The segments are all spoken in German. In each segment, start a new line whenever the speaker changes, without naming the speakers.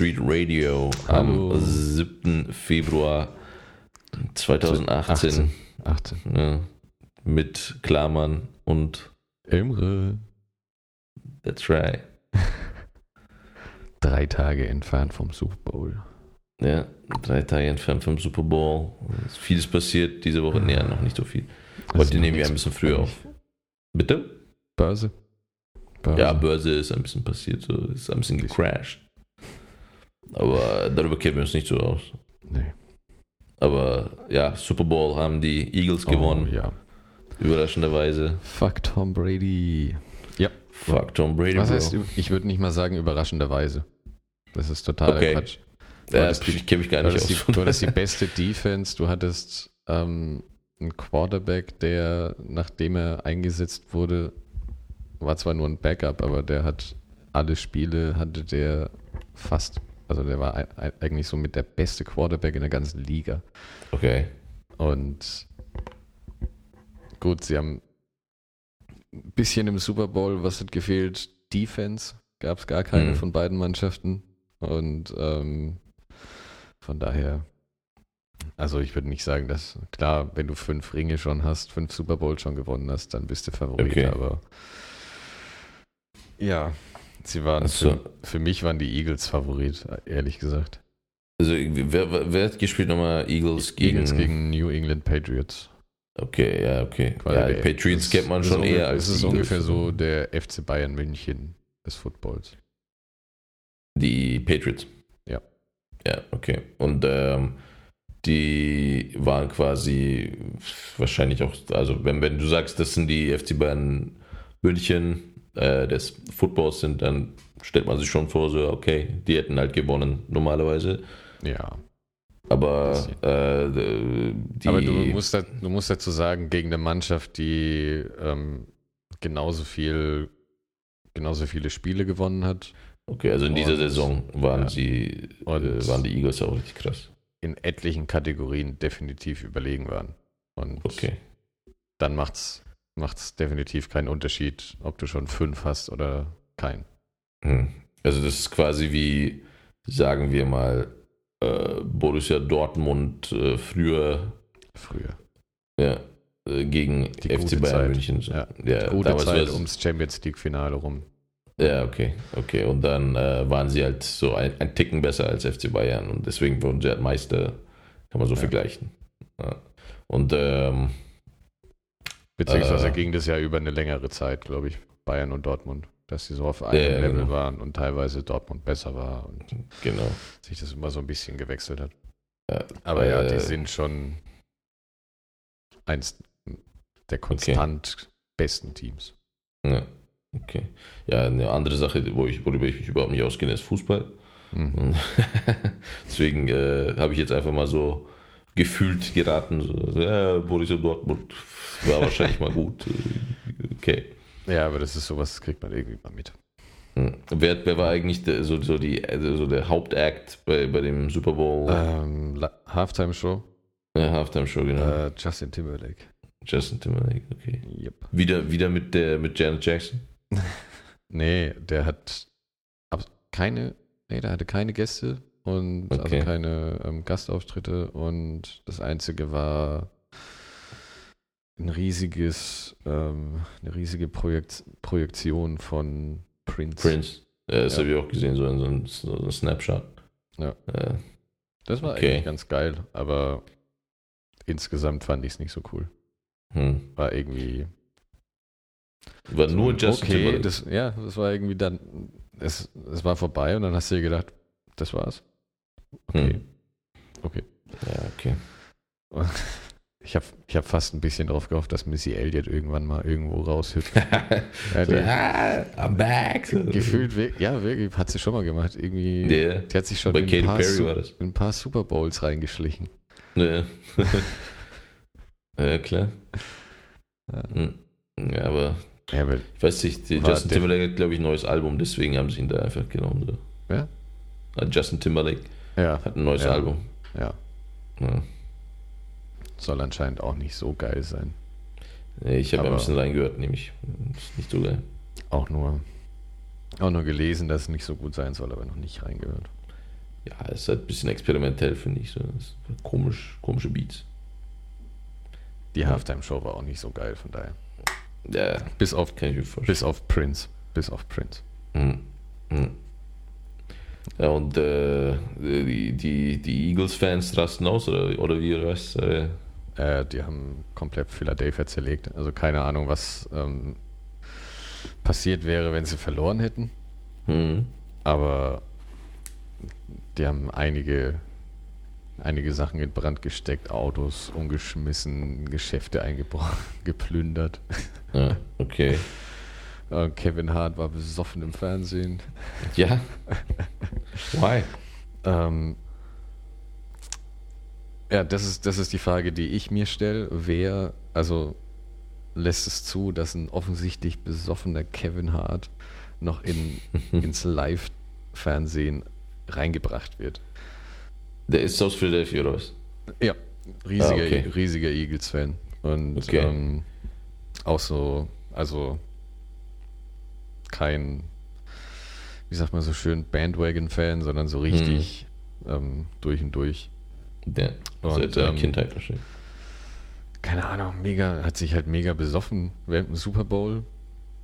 Street Radio
Hallo.
am 7. Februar 2018.
18. 18.
Ja, mit Klamann und
Imre.
That's right.
Drei Tage entfernt vom Super Bowl.
Ja, drei Tage entfernt vom Super Bowl. Ist vieles passiert diese Woche. Nee, noch nicht so viel. Heute nehmen wir ein bisschen früher auf. Bitte?
Börse. Börse.
Ja, Börse ist ein bisschen passiert, so ist ein bisschen gecrashed. Aber darüber kennen wir uns nicht so aus.
Nee.
Aber ja, Super Bowl haben die Eagles
Oh,
gewonnen,
ja.
überraschenderweise.
Fuck Tom Brady. Ja.
Fuck Tom Brady.
Was heißt, ich würde nicht mal sagen überraschenderweise. Das ist totaler
Okay.
Quatsch.
Ja,
hattest die-
ich kenne mich gar nicht aus.
die, du hattest die beste Defense, du hattest ähm, einen Quarterback, der, nachdem er eingesetzt wurde, war zwar nur ein Backup, aber der hat alle Spiele, hatte der fast, also der war ei- ei- eigentlich so mit der beste Quarterback in der ganzen Liga.
Okay.
Und gut, sie haben ein bisschen im Super Bowl, was hat gefehlt? Defense gab es gar keine
Mhm.
von beiden Mannschaften. Und ähm, von daher, also ich würde nicht sagen, dass, klar, wenn du fünf Ringe schon hast, fünf Super Bowls schon gewonnen hast, dann bist du Favorit,
Okay.
aber ja, sie waren,
Ach so.
für, für mich waren die Eagles Favorit, ehrlich gesagt.
Also, wer, wer- hat gespielt nochmal? Eagles gegen.
Eagles gegen New England Patriots.
Okay, ja, okay. Ja, die Patriots kennt man schon eher als
Es ist
Eagles.
ungefähr so der FC Bayern München des Footballs.
Die Patriots.
Ja.
Ja, okay. Und ähm, die waren quasi wahrscheinlich auch, also wenn, wenn du sagst, das sind die FC Bayern München äh, des Footballs sind, dann stellt man sich schon vor, so, okay, die hätten halt gewonnen normalerweise.
Ja.
Aber äh, die,
Aber du musst, da, du musst dazu sagen, gegen eine Mannschaft, die ähm, genauso viel, genauso viele Spiele gewonnen hat,
okay, also in dieser
Und-
Saison waren
ja.
sie, äh, waren die Eagles auch richtig krass.
in etlichen Kategorien definitiv überlegen waren. Und
Okay.
dann macht's macht's definitiv keinen Unterschied, ob du schon fünf hast oder keinen.
Hm. Also das ist quasi wie, sagen wir mal, äh, Borussia Dortmund äh, früher
Früher.
ja, äh, gegen
Die
FC
gute
Bayern
Zeit.
München.
Ja.
Ja,
Gute
damals
Zeit ums Champions League Finale rum.
ja, okay, okay. Und dann äh, waren sie halt so ein, ein Ticken besser als FC Bayern und deswegen wurden sie halt Meister, kann man so
Ja.
vergleichen. Ja. Und ähm,
Beziehungsweise
Äh.
ging das ja über eine längere Zeit, glaube ich, Bayern und Dortmund, dass sie so auf einem
Ja, ja,
Level
genau.
waren und teilweise Dortmund besser war und
genau.
sich das immer so ein bisschen gewechselt hat.
Ja,
Aber ja,
äh,
die sind schon eins der konstant besten Teams.
Ja, okay. Ja, eine andere Sache, wo ich, worüber ich mich überhaupt nicht auskenne, ist Fußball.
Mhm.
Deswegen äh, habe ich jetzt einfach mal so gefühlt geraten. So, ja, Borussia Dortmund war wahrscheinlich mal gut. Okay.
Ja, aber das ist sowas, das kriegt man irgendwie mal mit.
Hm. Wer, wer war eigentlich der, so, so, die, so der Hauptakt bei, bei dem Super Bowl?
Ähm, La- Halftime-Show,
Ja, Halftime Show, genau.
äh, Justin Timberlake.
Justin Timberlake, okay.
Yep.
Wieder, wieder mit der mit Janet Jackson.
Nee, der hat keine, nee, der hatte keine Gäste und
Okay.
also keine ähm, Gastauftritte und das einzige war ein riesiges, ähm, eine riesige Projekt, Projektion von Prince.
Prince. Äh, das
Ja.
habe ich auch gesehen, so ein, so ein Snapshot.
Ja.
Äh,
Das war
Okay.
eigentlich ganz geil, aber insgesamt fand ich es nicht so cool.
hm.
War irgendwie
War nur Justin
okay, das, ja, das war irgendwie dann, es, es war vorbei und dann hast du dir gedacht, das war's. Okay,
Hm.
okay.
Ja, okay.
Ich habe ich hab fast ein bisschen drauf gehofft, dass Missy Elliott irgendwann mal irgendwo raushüpft. Ja,
so, ah, I'm back.
Gefühlt, ja, wirklich, hat sie schon mal gemacht. Irgendwie,
Ja.
die hat sich schon
Bei
in ein,
Katy
paar
Perry
Su-
war das.
in ein paar Super Bowls reingeschlichen.
Ja. ja, klar.
Ja.
Hm. Ja, aber
Ja, aber,
ich weiß nicht, Justin Timberlake hat, glaube ich, ein neues Album, deswegen haben sie ihn da einfach genommen. So.
Ja?
Ah, Justin Timberlake
ja,
hat ein neues
Ja.
Album.
ja,
Ja.
soll anscheinend auch nicht so geil sein.
Nee, Ich habe ein bisschen reingehört, nämlich. Ist nicht so geil.
Auch nur Auch nur gelesen, dass es nicht so gut sein soll, aber noch nicht reingehört.
Ja, es ist halt ein bisschen experimentell, finde ich. So. Komisch, komische Beats.
Die Halftime-Show war auch nicht so geil, von daher.
Ja,
Bis auf,
kann ich mir vorstellen.
bis auf Prince. Bis auf Prince.
Mhm. Mhm. Ja, und äh, die, die, die Eagles-Fans rasten aus, oder, oder wie, was? Äh,
Äh, die haben komplett Philadelphia zerlegt. Also keine Ahnung, was ähm, passiert wäre, wenn sie verloren hätten.
mhm.
Aber die haben einige, einige Sachen in Brand gesteckt, Autos umgeschmissen, Geschäfte eingebrochen, geplündert.
Ja, okay.
Äh, Kevin Hart war besoffen im Fernsehen.
Ja. Why?
Ähm, ja, das ist, das ist die Frage, die ich mir stelle. Wer, also lässt es zu, dass ein offensichtlich besoffener Kevin Hart noch in, ins Live-Fernsehen reingebracht wird?
Der ist aus Philadelphia, oder was?
Ja, riesiger,
Ah, okay.
riesiger Eagles-Fan. Und
Okay.
ähm, auch so, also kein, wie sagt man so schön, Bandwagon-Fan, sondern so richtig ähm, durch und durch.
Der.
Und,
Seit seiner
ähm,
Kindheit wahrscheinlich.
Keine Ahnung, mega, hat sich halt mega besoffen während dem Super Bowl,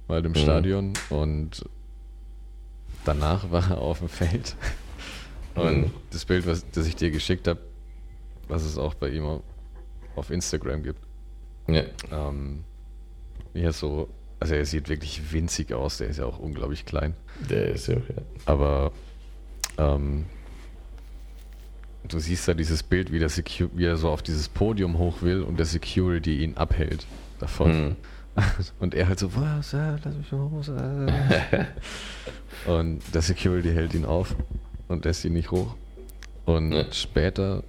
war halt im
Mhm.
Stadion und danach war er auf dem Feld. Und
Mhm.
das Bild, was, das ich dir geschickt habe, was es auch bei ihm auf- Instagram gibt,
Ja.
Ähm, ja, so, also er sieht wirklich winzig aus, der ist ja auch unglaublich klein.
Der ist ja auch, ja.
Aber ähm, du siehst da dieses Bild, wie, der Secu wie er so auf dieses Podium hoch will und der Security ihn abhält davon.
Mhm.
Und er halt so, was, äh, lass mich hoch. Äh. und der Security hält ihn auf und lässt ihn nicht hoch. Und
Ja.
später,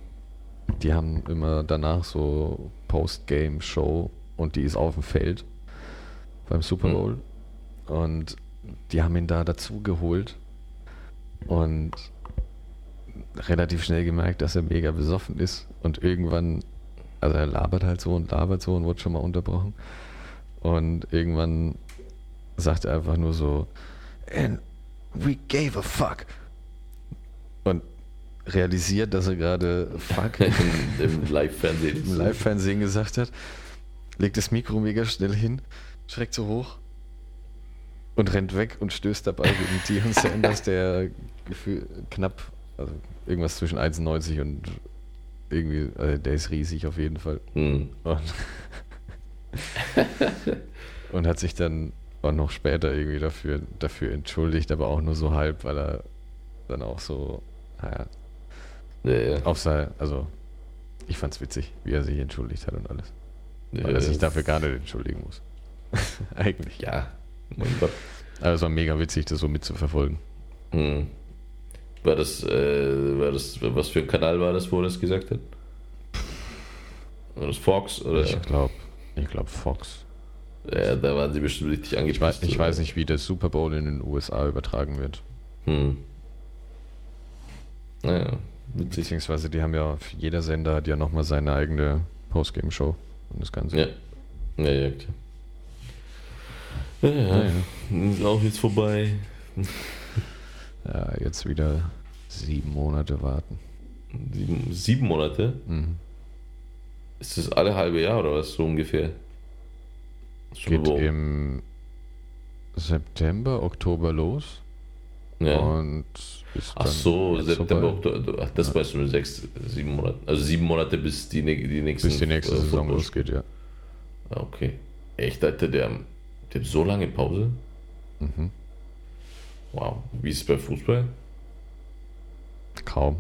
die haben immer danach so Post-Game-Show und die ist auf dem Feld beim Super
Mhm.
Bowl. Und die haben ihn da dazu geholt und relativ schnell gemerkt, dass er mega besoffen ist. Und irgendwann, also er labert halt so und labert so und wird schon mal unterbrochen. Und irgendwann sagt er einfach nur so, and we gave a fuck. Und realisiert, dass er gerade fuck
Im, im Live-Fernsehen.
im Live-Fernsehen gesagt hat, legt das Mikro mega schnell hin, schreckt so hoch und rennt weg und stößt dabei gegen Dion Sanders, der gefühl, knapp, also irgendwas zwischen 1,90 und irgendwie, also der ist riesig auf jeden Fall.
Mhm.
Und, und hat sich dann auch noch später irgendwie dafür, dafür entschuldigt, aber auch nur so halb, weil er dann auch so, naja,
Ja, ja.
auf sein, also ich fand's witzig, wie er sich entschuldigt hat und alles.
Ja,
Weil er sich dafür gar nicht entschuldigen muss. Eigentlich.
Ja. Mein Gott.
Aber es war mega witzig, das so mitzuverfolgen.
Mhm. War das, äh, war das, was für ein Kanal war das, wo er das gesagt hat? War das Fox? Oder?
Ich glaube, ich glaube Fox.
Ja, da waren sie bestimmt richtig
Ich
angepisst.
weiß, ich weiß nicht, wie der Super Bowl in den USA übertragen wird.
Hm. Naja, witzig.
Beziehungsweise die haben ja, jeder Sender hat ja nochmal seine eigene Postgame-Show und das Ganze.
Ja. Ja, ja, klar. Ja, ja.
Naja.
Ist auch jetzt vorbei.
Ja, jetzt wieder sieben Monate warten.
Sieben, sieben Monate?
Mhm.
Ist das alle halbe Jahr oder was so ungefähr? Super
Geht im September, Oktober los
ja.
und ist
Ach so, September. Oktober. Ach, das weißt du mit sechs, sieben Monaten. Also sieben Monate bis die, die nächste
Bis die nächste Saison losgeht, ja.
Ah, okay. Echt, Alter, der, der hat so lange Pause?
Mhm.
Wow. Wie ist es bei Fußball?
Kaum.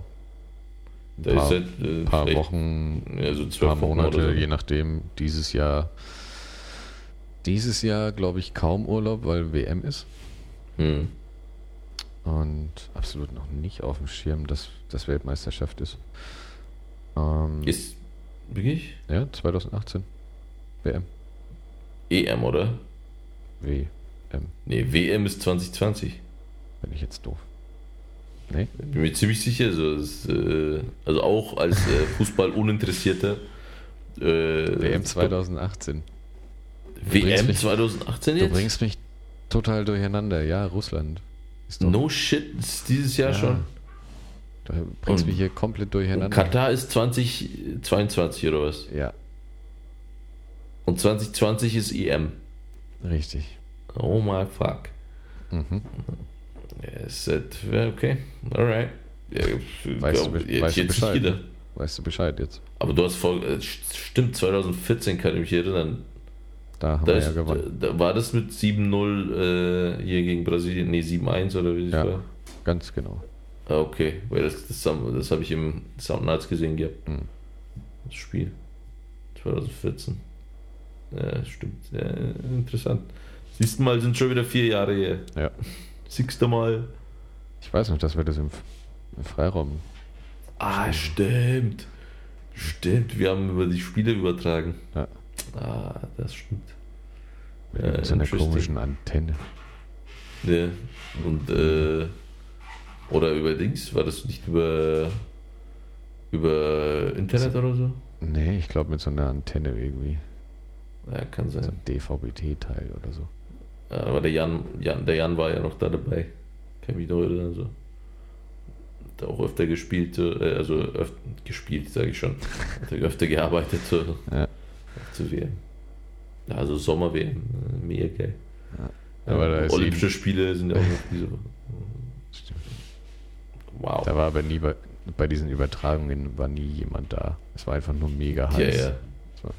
Da
Paar-
ist seit äh,
Ein paar Wochen,
ja, so
ein
zwölf
paar
Wochen
Monate,
oder so.
je nachdem. Dieses Jahr, dieses Jahr glaube ich kaum Urlaub, weil WM ist.
Hm.
Und absolut noch nicht auf dem Schirm, dass das Weltmeisterschaft ist. Ähm,
Ist wirklich
ja, 2018. WM.
EM, oder?
WM.
Nee, WM ist 2020.
Bin ich jetzt doof. Nee?
Bin mir ziemlich sicher. So, es, äh, also auch als äh, Fußball-Uninteressierter. Äh,
WM 2018.
WM
bringst mich-
2018
Du
jetzt?
bringst mich total durcheinander. Ja, Russland. Ist
No shit, ist dieses Jahr
Ja.
schon.
Du bringst
Und-
mich hier komplett durcheinander.
Katar ist 2022 oder was?
Ja,
Und 2020 ist EM.
Richtig.
Oh my fuck.
Mhm.
Ja, okay, alright.
Weißt du weißt du Bescheid? Weißt du Bescheid jetzt?
Aber du hast voll, äh, stimmt, 2014 kann ich mich erinnern.
Da haben
Da,
wir
ist,
ja gewonnen.
da, war das mit 7-0 äh, hier gegen Brasilien? Nee, 7-1 oder wie das
Ja.
war?
Ganz genau.
Ah, okay, weil das, das, das habe ich im Sound Nights gesehen gehabt.
Mhm.
Das Spiel. 2014. Ja, stimmt. Ja, interessant. Siehst mal, sind schon wieder vier Jahre her.
Ja.
Siehste Mal.
Ich weiß noch, dass wir das im, im Freiraum.
Ah, stimmt. Stimmt, wir haben über die Spiele übertragen.
Ja.
Ah, das stimmt.
Mit
Ja,
so einer komischen Antenne.
Ja. Und, äh, oder über Dings, war das nicht über, über Internet oder so?
Nee, ich glaube mit so einer Antenne irgendwie.
Ja, kann
So
sein.
ein DVB-T-Teil oder so.
Ja, aber der Jan, Jan, der Jan war ja noch da dabei. Kann mich noch erinnern. So. Hat auch öfter gespielt, äh, also öfter gespielt, sage ich schon. Hat er öfter gearbeitet so,
Ja.
zu WM. Ja, also Sommer-WM, mega geil.
Ja, aber
Olympische Spiele sind ja auch noch diese Woche.
Stimmt.
Wow.
Da war aber nie bei, bei diesen Übertragungen war nie jemand da. Es war einfach nur mega
ja,
heiß.
ja.
So.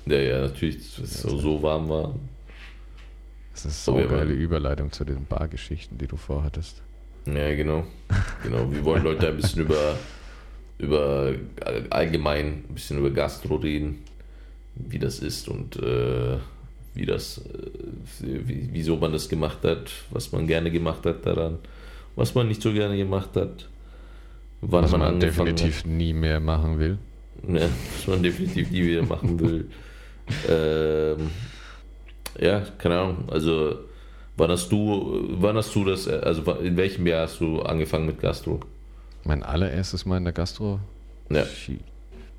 Ja, ja, natürlich, es so, so warm war.
Das ist so
Aber
eine geile Überleitung zu den Bargeschichten, die du vorhattest.
Ja, genau. Genau. Wir wollen Leute ein bisschen über, über allgemein ein bisschen über Gastro reden, wie das ist und äh, wie das, äh, wie, wieso man das gemacht hat, was man gerne gemacht hat daran, was man nicht so gerne gemacht hat, wann
Was
man,
man definitiv nie mehr machen will.
Ja, was man definitiv nie wieder machen will. ähm, ja, keine Ahnung. Also wann hast du, wann hast du das, also in welchem Jahr hast du angefangen mit Gastro?
Mein allererstes Mal in der Gastro.
Ja.
Shit.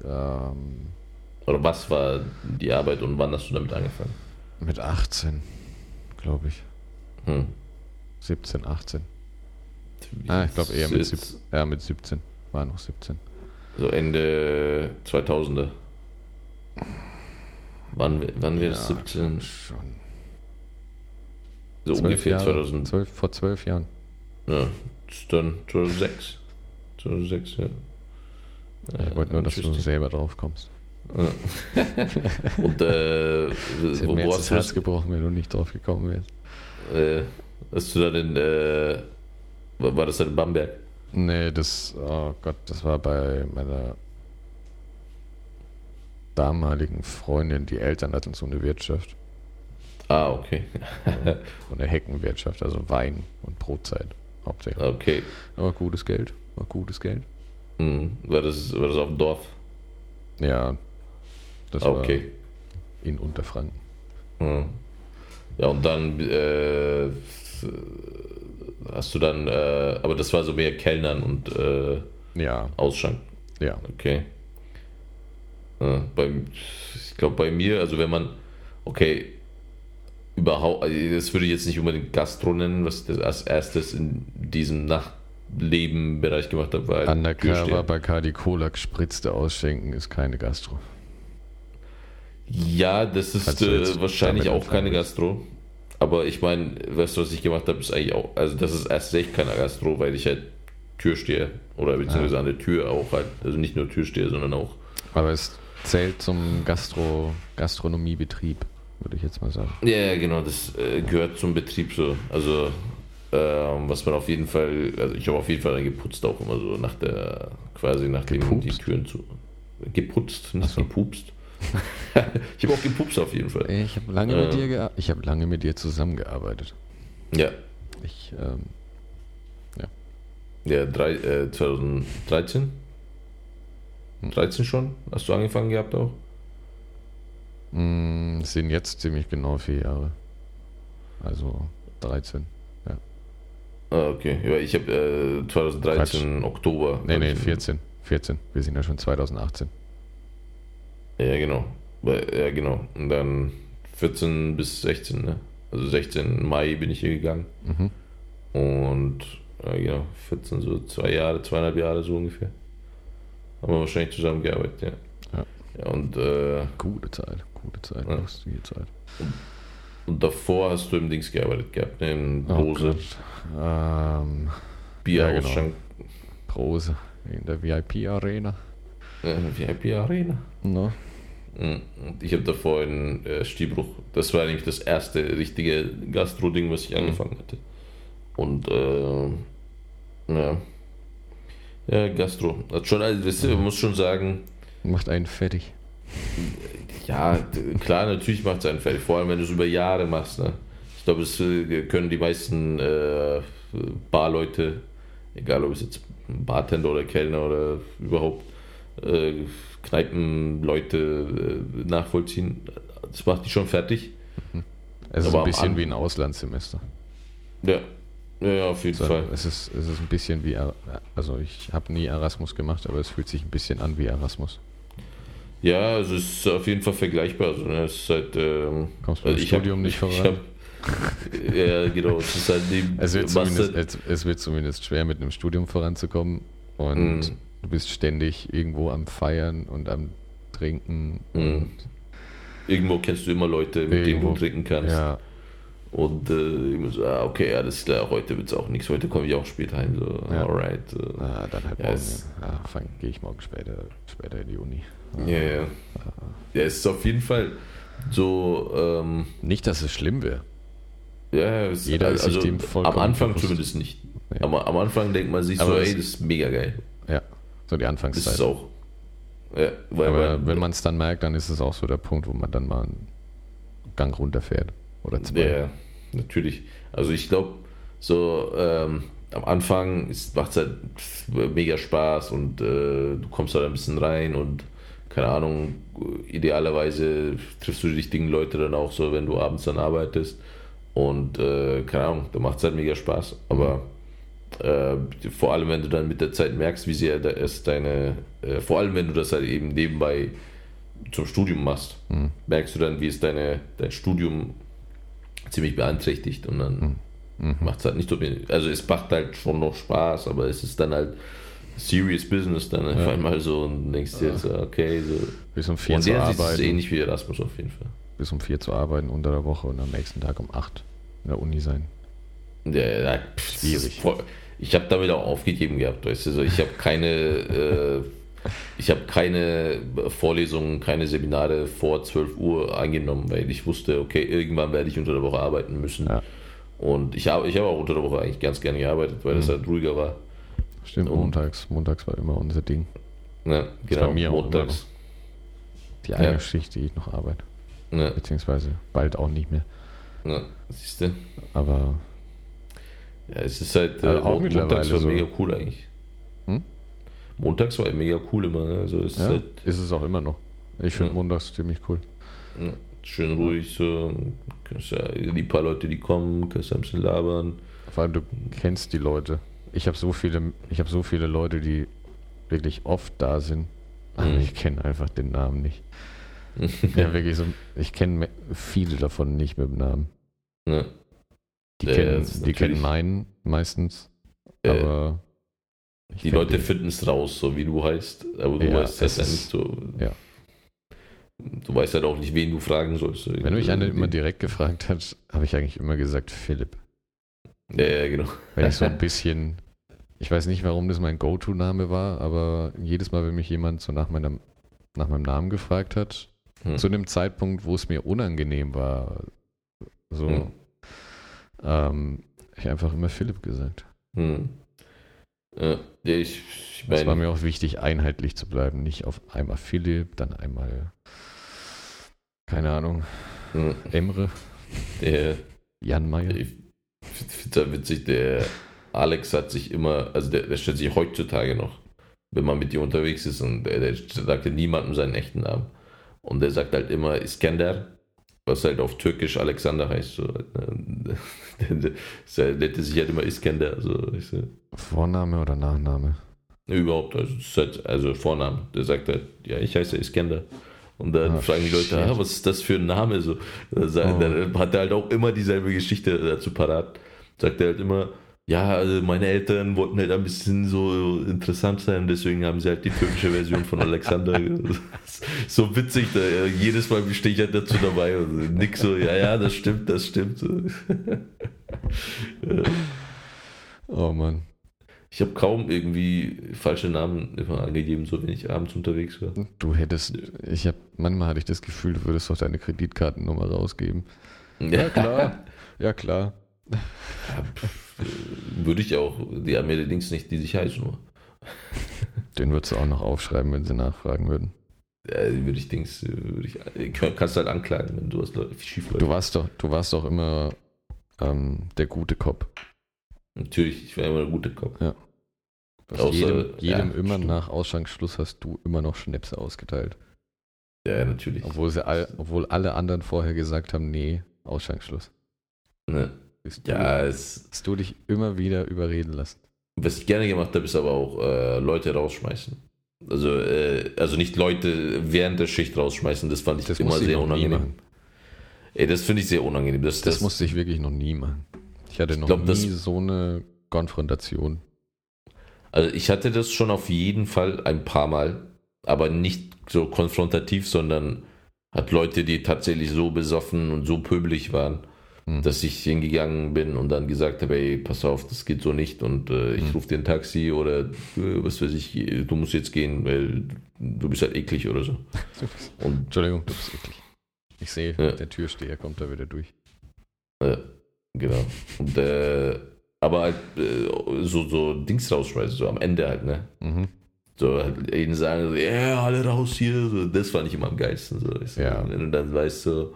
Ähm,
Oder was war die Arbeit und wann hast du damit angefangen?
mit 18, glaube ich.
Hm.
17, 18. Ah, ich glaube eher mit 17. Ja, mit 17. War noch 17.
So Ende 2000er. Wann, wann es
Ja,
17?
Schon.
So ungefähr
Jahre,
2000.
Zwölf, vor zwölf Jahren.
Ja, das ist dann 2006. 2006, ja.
Ich wollte nur, dass du selber drauf kommst.
Und äh, wo, wo
das
hast du
Herz
das,
gebrochen, wenn du nicht drauf gekommen wärst.
äh, hast du da denn, äh, war war das dann in Bamberg?
Nee, das, oh Gott, das war bei meiner damaligen Freundin. Die Eltern hatten so eine Wirtschaft,
Ah, okay.
so eine Heckenwirtschaft, also Wein und Brotzeit hauptsächlich.
Okay.
Aber gutes Geld, war gutes Geld.
Hm. War, das, war das auf dem Dorf?
Ja, das
Okay.
war in Unterfranken.
Hm. Ja, und dann äh, hast du dann, äh, aber das war so mehr Kellnern und äh,
Ja,
Ausschank.
ja.
Okay. Äh, bei, ich glaube bei mir, also wenn man, okay, überhaupt, also das würde ich jetzt nicht unbedingt Gastro nennen, was ich das als erstes in diesem Nachtleben-Bereich gemacht habe, war halt
Undercover
Türsteher.
Bacardi Cola gespritzte Ausschenken ist keine Gastro.
Ja, das ist äh, wahrscheinlich auch keine? Gastro. Aber ich meine, weißt du, was ich gemacht habe, ist eigentlich auch, also das ist erst recht keine Gastro, weil ich halt Türsteher oder beziehungsweise
Ah.
an der Tür auch halt, also nicht nur Türsteher, sondern auch,
Aber es zählt zum Gastro Gastronomiebetrieb, würde ich jetzt mal sagen.
ja, ja, genau, das äh, gehört zum Betrieb so. Also, ähm, was man auf jeden Fall, also ich habe auf jeden Fall dann geputzt auch immer so nach der, quasi nachdem die
Gepupst?
Türen zu. Geputzt, nicht
so.
gepupst. Ich habe auch gepupst auf jeden Fall.
Ich habe lange mit
Äh.
dir gea- ich habe lange mit dir zusammengearbeitet.
Ja,
Ich ähm,
Ja, drei, äh, 2013?
Hm.
13 schon? Hast du angefangen gehabt auch?
es sind jetzt ziemlich genau vier Jahre. Also 13.
Ah, okay. Ja, ich habe äh, 2013 Oktober.
Nee,
hab
nee,
ich-
14. 14. Wir sind ja schon 2018.
Ja, genau. Ja, genau. Und dann 14 bis 16, ne? Also 16 Mai bin ich hier gegangen.
Mhm.
Und Ja, genau, 14, so zwei Jahre, zweieinhalb Jahre so ungefähr. Haben wir wahrscheinlich zusammengearbeitet, ja.
Ja.
ja und, äh,
Gute Zeit, gute Zeit,
Ja.
lustige Zeit.
und davor hast du im Dings gearbeitet gehabt, ne, in
Oh
Rose,
Gott. ähm,
Bier
ja, genau. Brose in der VIP-Arena.
äh, VIP Arena.
No.
Mhm. Und Ich habe davor in äh, Stiebruch, das war eigentlich das erste richtige Gastro-Ding, was ich angefangen hatte. Und äh, ja. Ja, Gastro. Hat schon, also, weißt du, man muss schon sagen,
Macht einen fertig.
ja, klar, natürlich macht es einen fertig, vor allem wenn du es über Jahre machst. Ne? Ich glaube, es äh, können die meisten äh, Barleute, egal ob es jetzt Bartender oder Kellner oder überhaupt äh, Kneipenleute äh, nachvollziehen. Das macht die schon fertig.
Es ist
Aber
ein bisschen wie ein Auslandssemester.
Ja, ja, auf jeden
So,
Fall.
es, ist, es ist ein bisschen wie, also ich habe nie Erasmus gemacht, aber es fühlt sich ein bisschen an wie Erasmus.
Ja, also es ist auf jeden Fall vergleichbar. Also, ne, es ist halt, ähm,
Kommst beim
also ich hab-
Studium nicht
ich
voran?
hab- ja, genau. Es ist halt
Es wird, es wird zumindest schwer, mit einem Studium voranzukommen und
Mhm.
Du bist ständig irgendwo am Feiern und am Trinken.
Mhm.
Und,
Irgendwo kennst du immer Leute, mit denen
Irgendwo.
du trinken kannst.
ja,
Und äh, immer so, ah, okay, alles klar, heute wird es auch nichts, heute komme ich auch spät heim. So,
Ja.
alright. Äh,
na, dann halt
Ja,
morgen.
es-
Ja, fang- gehe ich morgen später, später in die Uni.
ja, ja. Ja, es ist auf jeden Fall so, ähm,
Nicht, dass es schlimm wäre.
ja, es,
Jeder ist
also
dem
am
vollkommen
Anfang
bewusst.
zumindest nicht.
Ja.
Aber am Anfang denkt man sich so,
Aber
ey,
es-
das ist mega geil.
Ja, so die Anfangszeit.
ist auch. Ja, weil,
Aber
weil,
wenn man es dann merkt, dann ist es auch so der Punkt, wo man dann mal einen Gang runterfährt. Oder zwei.
Ja, natürlich. Also ich glaube, so ähm, am Anfang macht es halt mega Spaß und äh, du kommst halt ein bisschen rein und keine Ahnung, idealerweise triffst du die richtigen Leute dann auch so, wenn du abends dann arbeitest und äh, keine Ahnung, da macht es halt mega Spaß. Aber äh, vor allem, wenn du dann mit der Zeit merkst, wie sehr ist deine, äh, vor allem wenn du das halt eben nebenbei zum Studium machst,
Mhm.
merkst du dann, wie es deine, dein Studium ziemlich beeinträchtigt und dann
Mhm.
macht es halt nicht so viel. Also es macht halt schon noch Spaß, aber es ist dann halt serious business dann auf
Ja.
einmal so und denkst dir so, okay, so.
Bis um vier
Und
zu
der ist es
arbeiten.
ähnlich wie Erasmus auf jeden Fall.
Bis um vier zu arbeiten unter der Woche und am nächsten Tag um acht in der Uni sein.
Ja, ja, pff,
Schwierig.
voll- Ich habe damit auch aufgegeben gehabt, weißt du, so, ich habe keine, äh, ich habe keine Vorlesungen, keine Seminare vor 12 Uhr eingenommen, weil ich wusste, okay, irgendwann werde ich unter der Woche arbeiten müssen.
Ja.
Und ich habe ich habe auch unter der Woche eigentlich ganz gerne gearbeitet, weil das
Mhm.
halt ruhiger war.
Stimmt,
Und-
montags. Montags war immer unser Ding.
Ja, genau,
bei mir
montags.
Die eine
Ja.
Schicht, die ich noch arbeite.
Ja,
Beziehungsweise bald auch nicht mehr.
ja, siehst du?
Aber
Ja, es ist halt,
Also
äh,
auch
Mon-
mittlerweile
montags war
so.
mega cool eigentlich.
Hm?
Montags war mega cool immer, ne? also es ist
ja,
halt
ist es auch immer noch. Ich finde
Ja.
montags ziemlich cool.
ja, schön ruhig, so, die paar Leute, die kommen, kannst ja ein bisschen labern.
Vor allem du kennst die Leute. Ich habe so viele, ich habe so viele Leute, die wirklich oft da sind. Aber
Mhm.
ich kenne einfach den Namen nicht. Ja, wirklich so. Ich kenne viele davon nicht mit dem Namen.
Ja.
Die,
Ja,
kennen,
ist
die kennen meinen meistens.
Äh,
Aber
die Leute
den-
finden es raus, so wie du heißt, aber du
Ja,
weißt
es
ja nicht so.
ja.
Du weißt halt auch nicht, wen du fragen sollst. so.
Wenn mich einer
Äh,
immer direkt gefragt hat, habe ich eigentlich immer gesagt Philipp.
Ja, ja, genau.
Wenn ich so ein bisschen, ich weiß nicht, warum das mein Go-To-Name war, aber jedes Mal, wenn mich jemand so nach meinem, nach meinem Namen gefragt hat,
Hm.
zu dem Zeitpunkt, wo es mir unangenehm war, so,
Hm.
Ähm, ich einfach immer Philipp gesagt.
Hm. Ja, ich, ich
Es war
meine,
mir auch wichtig, einheitlich zu bleiben, nicht auf einmal Philipp, dann einmal, keine Ahnung,
hm,
Emre,
der,
Jan Meyer.
ich finde es halt witzig, der Alex hat sich immer, also der, der stellt sich heutzutage noch, wenn man mit dir unterwegs ist und der, der sagt ja niemandem seinen echten Namen. Und der sagt halt immer Iskender, was halt auf Türkisch Alexander heißt. So. Der, der, nennt sich halt immer Iskender. So, weißt du.
Vorname oder Nachname?
Überhaupt, also, halt, also Vornamen. Der sagt halt, ja, ich heiße Iskender. Und dann
Ah,
fragen die Leute, ah, was ist das für ein Name? So, dann,
Oh.
dann hat er halt auch immer dieselbe Geschichte dazu parat. Sagt er halt immer, ja, also meine Eltern wollten halt ein bisschen so interessant sein, deswegen haben sie halt die türkische Version von Alexander. so witzig, da, jedes Mal stehe ich halt dazu dabei und nick so, ja, ja, das stimmt, das stimmt.
ja. Oh Mann.
Ich habe kaum irgendwie falsche Namen immer angegeben, so wenn ich abends unterwegs war.
Du hättest, ich habe, manchmal hatte ich das Gefühl, du würdest doch deine Kreditkartennummer rausgeben.
Ja, klar.
Ja, klar.
Würde ich auch. Die haben ja allerdings nicht die Sicherheitsnummer.
Den würdest du auch noch aufschreiben, wenn sie nachfragen würden.
Ja, würde ich Dings, würde ich, kannst halt anklagen, wenn du was
schief läuft. Du warst doch, du warst doch immer ähm, der gute Cop.
Natürlich, ich war immer der gute Cop.
Ja. Außer, jedem, jedem ja, immer stimmt. nach Ausschanksschluss hast du immer noch Schnäpse ausgeteilt.
Ja, natürlich.
Obwohl, sie all, obwohl alle anderen vorher gesagt haben, nee, Ausschanksschluss.
Ne.
Bist ja, du, es, hast du dich immer wieder überreden lassen.
Was ich gerne gemacht habe, ist aber auch äh, Leute rausschmeißen. Also, äh, also nicht Leute während der Schicht rausschmeißen, das fand ich das immer sehr unangenehm. Ey, das finde ich sehr unangenehm.
Das, das, das, musste ich wirklich noch nie machen. Ich hatte noch ich glaub, nie so eine Konfrontation.
Also ich hatte das schon auf jeden Fall ein paar Mal, aber nicht so konfrontativ, sondern hat Leute, die tatsächlich so besoffen und so pöbelig waren, hm. dass ich hingegangen bin und dann gesagt habe, ey, pass auf, das geht so nicht und äh, ich hm. rufe dir ein Taxi oder äh, was weiß ich, du musst jetzt gehen, weil du bist halt eklig oder so.
Und, Entschuldigung, du bist eklig. Ich sehe, ja. der Türsteher kommt da wieder durch.
Ja, genau. Und, äh, aber halt äh, so, so Dings rausschmeißen, so am Ende halt, ne? Mhm. So, halt ihnen sagen, ja, yeah, alle raus hier. So, das fand ich immer am geilsten. So.
Ja.
Du dann weißt, so,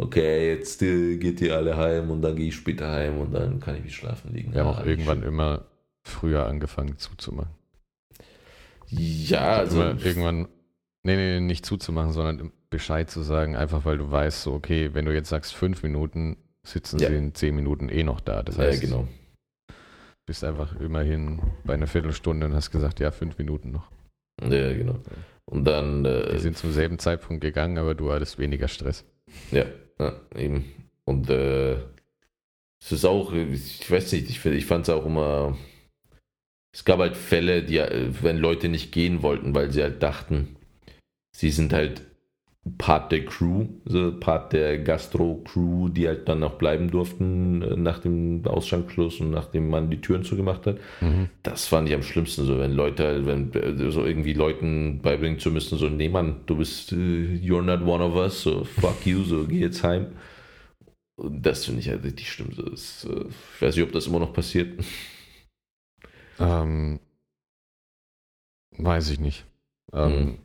okay, jetzt äh, geht ihr alle heim und dann gehe ich später heim und dann kann ich wie schlafen liegen.
Wir haben auch irgendwann immer früher angefangen zuzumachen.
Ja, also.
Irgendwann, nee, nee, nicht zuzumachen, sondern Bescheid zu sagen, einfach weil du weißt, so, okay, wenn du jetzt sagst fünf Minuten, sitzen ja. sie in zehn Minuten eh noch da. Das heißt,
ja, genau.
bist einfach immerhin bei einer Viertelstunde und hast gesagt, ja, fünf Minuten noch.
Ja, genau. Und dann.
Äh, die sind zum selben Zeitpunkt gegangen, aber du hattest weniger Stress.
Ja, ja, eben. Und äh, es ist auch, ich weiß nicht, ich, ich fand es auch immer. Es gab halt Fälle, die, wenn Leute nicht gehen wollten, weil sie halt dachten, sie sind halt Part der Crew, also Part der Gastro-Crew, die halt dann noch bleiben durften äh, nach dem Ausschanksschluss und nachdem man die Türen zugemacht hat. Mhm. Das fand ich am schlimmsten, so wenn Leute, wenn äh, so irgendwie Leuten beibringen zu müssen, so, nee Mann, du bist, uh, you're not one of us, so fuck you, so geh jetzt heim. Und das finde ich halt richtig schlimm. So, das, ich weiß nicht, ob das immer noch passiert.
Ähm, weiß ich nicht. Ähm, mhm.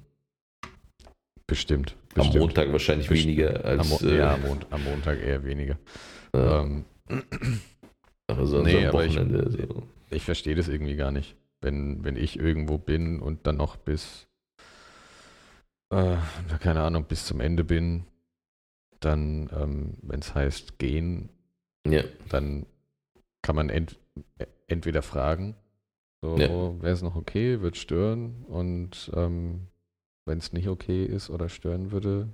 Bestimmt. Bestimmt.
Am Montag wahrscheinlich Bestimmt. weniger als.
Am, ja, am, Mon am, Montag eher weniger. Ja. Ähm,
aber so nee, Wochenende.
Ich, so. ich verstehe das irgendwie gar nicht. Wenn, wenn ich irgendwo bin und dann noch bis, äh, keine Ahnung, bis zum Ende bin, dann, ähm, wenn es heißt gehen,
ja.
dann kann man ent entweder fragen, so, ja. wäre es noch okay, wird stören und ähm, wenn es nicht okay ist oder stören würde.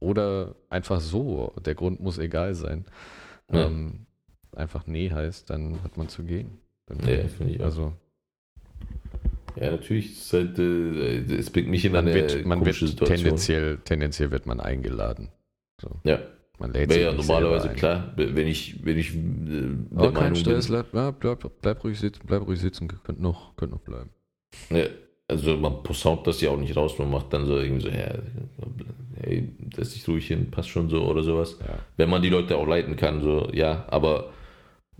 Oder einfach so, der Grund muss egal sein. Ja. Ähm, einfach nee heißt, dann hat man zu gehen. Dann,
ja, finde ich.
Also.
Ja, natürlich. Es, halt, äh, es bringt mich in
man
eine
wird, man wird Situation. Tendenziell, tendenziell wird man eingeladen. So.
Ja.
Man lädt
sich ja normalerweise klar, wenn ich, wenn ich äh,
der oh, kein Stress, bin. Bleib, bleib, bleib, ruhig sitzen, bleib ruhig sitzen, könnt noch, könnt noch bleiben.
Ja, also man posaunt das ja auch nicht raus, man macht dann so irgendwie so, ja, hey, setz dich ruhig hin, passt schon so oder sowas.
Ja.
Wenn man die Leute auch leiten kann, so, ja, aber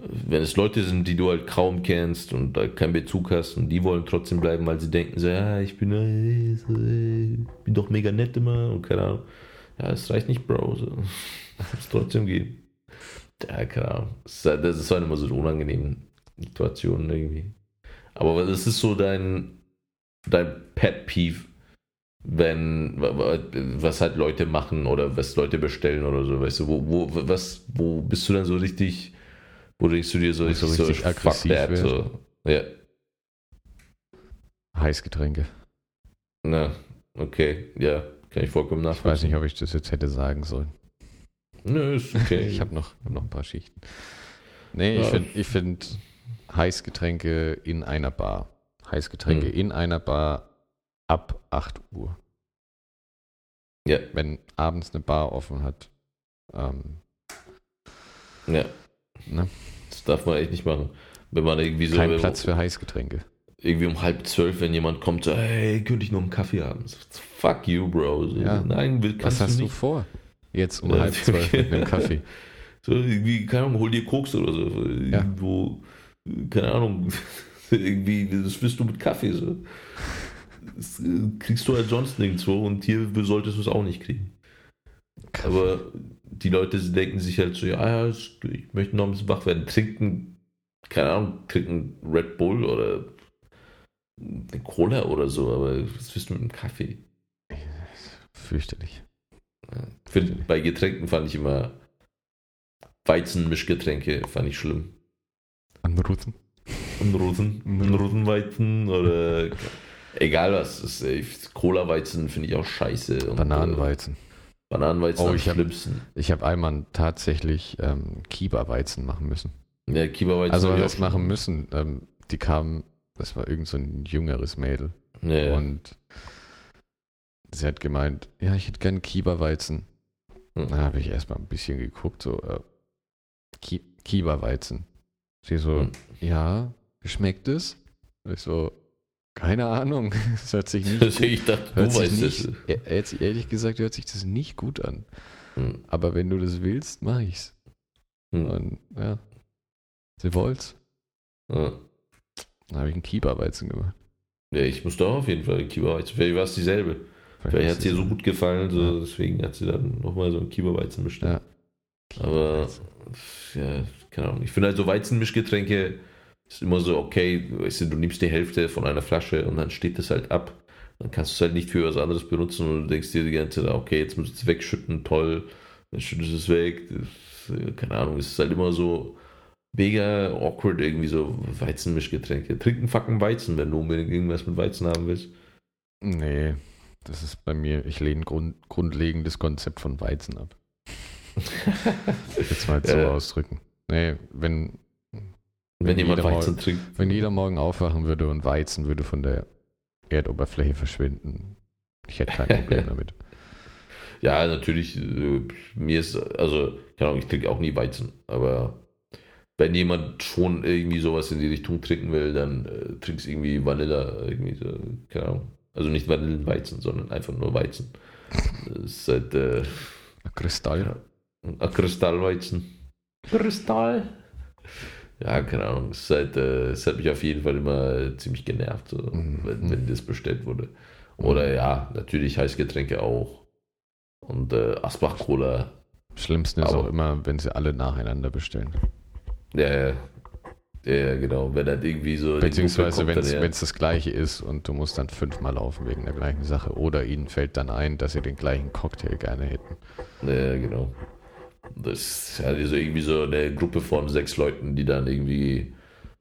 wenn es Leute sind, die du halt kaum kennst und da keinen Bezug hast und die wollen trotzdem bleiben, weil sie denken so, ja, ich bin, äh, äh, bin doch mega nett immer und keine Ahnung. Ja, es reicht nicht, Bro, so. muss trotzdem gehen. Ja, keine Ahnung. Das ist halt immer so eine unangenehme Situation irgendwie. Aber das ist so dein, dein Pet Peeve, wenn was halt Leute machen oder was Leute bestellen oder so, weißt du, wo, wo, was, wo bist du dann so richtig, wo denkst du dir so,
so richtig so, aggressiv that, so,
ja.
Heißgetränke.
Na, okay, ja, kann ich vollkommen nachvollziehen.
Ich weiß nicht, ob ich das jetzt hätte sagen sollen.
Nö, ist okay.
ich habe noch, hab noch ein paar Schichten. Nee, ja. ich finde, ich find, Heißgetränke in einer Bar. Heißgetränke
Hm.
in einer Bar ab 8 Uhr.
Ja,
Wenn abends eine Bar offen hat. Ähm,
ja.
Ne?
Das darf man echt nicht machen. Wenn man irgendwie so
kein Platz für Heißgetränke.
irgendwie um halb zwölf, wenn jemand kommt, so, hey, könnte ich noch einen Kaffee haben? So, fuck you, Bro. So,
Ja.
Nein, will,
Was
kannst
hast
du
du
nicht.
vor? Jetzt um
Ja,
halb zwölf mit einem Kaffee.
So, irgendwie, keine Ahnung, hol dir Koks oder so. Irgendwo, keine Ahnung, irgendwie, das wirst du mit Kaffee. So. Das äh, kriegst du halt sonst nirgendwo und hier solltest du es auch nicht kriegen. Aber die Leute denken sich halt so, ja, ja, ich möchte noch ein bisschen wach werden. Trinken, keine Ahnung, trinken Red Bull oder eine Cola oder so, aber was wirst du mit einem Kaffee?
Fürchterlich.
Ich find, bei Getränken fand ich immer Weizenmischgetränke, fand ich schlimm.
Anrufen.
Ein Rosen, ein Rosenweizen oder egal was. Äh, Cola-Weizen finde ich auch scheiße. Und,
Bananenweizen.
Äh, Bananenweizen
Oh,
am
ich hab-
schlimmsten.
Ich habe einmal tatsächlich ähm, Kiba-Weizen machen müssen.
Ja, Kieberweizen.
Also
hab
was machen müssen? Ähm, die kamen, das war irgend so ein jüngeres Mädel.
Ja, ja.
Und sie hat gemeint, ja, ich hätte gerne Kiba-Weizen.
Hm.
Da habe ich erstmal ein bisschen geguckt, so äh, Ki Kiba-Weizen. Sie so,
Hm.
ja, schmeckt es? Ich so, keine Ahnung. Es hört sich nicht
Deswegen, ich dachte,
Hört sich nicht,
es.
e- ehrlich gesagt hört sich das nicht gut an.
Hm.
Aber wenn du das willst, mach ich's.
Hm.
Und ja, sie wollt's.
Ja.
Dann habe ich einen Keeper-Weizen gemacht.
ja, ich musste auch auf jeden Fall Kieberweizen. Vielleicht war es dieselbe. Vielleicht hat es ihr so gut gefallen, so,
Ja.
deswegen hat sie dann nochmal so ein Kieberweizen bestellt.
Ja.
Aber ja, keine Ahnung. Ich finde halt so Weizenmischgetränke ist immer so, okay, weißt du, du nimmst die Hälfte von einer Flasche und dann steht das halt ab. Dann kannst du es halt nicht für was anderes benutzen und du denkst dir die ganze Zeit, okay, jetzt musst du es wegschütten, toll, dann schüttest du es weg. Das, keine Ahnung, es ist halt immer so mega awkward irgendwie so Weizenmischgetränke. Trinken fucking Weizen, wenn du unbedingt irgendwas mit Weizen haben willst.
Nee, das ist bei mir, ich lehne grund, grundlegend das Konzept von Weizen ab. Jetzt mal so
Ja.
ausdrücken. Nee, wenn,
Wenn, jemand
jeder
Weizen
mal-
trinkt.
wenn jeder morgen aufwachen würde und Weizen würde von der Erdoberfläche verschwinden, ich hätte kein Problem damit.
Ja, natürlich, äh, mir ist, also, keine Ahnung, ich trinke auch nie Weizen, aber wenn jemand schon irgendwie sowas in die Richtung trinken will, dann äh, trinkst irgendwie Vanilla, irgendwie so, keine Ahnung. Also nicht Vanillenweizen, sondern einfach nur Weizen. Das ist halt äh,
Kristall.
Ein Kristallweizen. Kristall. Ja, keine Ahnung. Es, halt, äh, es hat mich auf jeden Fall immer ziemlich genervt, so,
Mhm.
wenn, wenn das bestellt wurde. Oder ja, natürlich Heißgetränke auch. Und äh, Asbach-Cola.
Schlimmsten ist
Aber-
auch immer, wenn sie alle nacheinander bestellen.
Ja, ja. Ja, genau. Wenn halt irgendwie so.
Beziehungsweise, wenn
dann,
es das gleiche ist und du musst dann fünfmal laufen wegen der gleichen Sache. Oder ihnen fällt dann ein, dass sie den gleichen Cocktail gerne hätten.
ja, genau. Das ist ja also irgendwie so eine Gruppe von sechs Leuten, die dann irgendwie.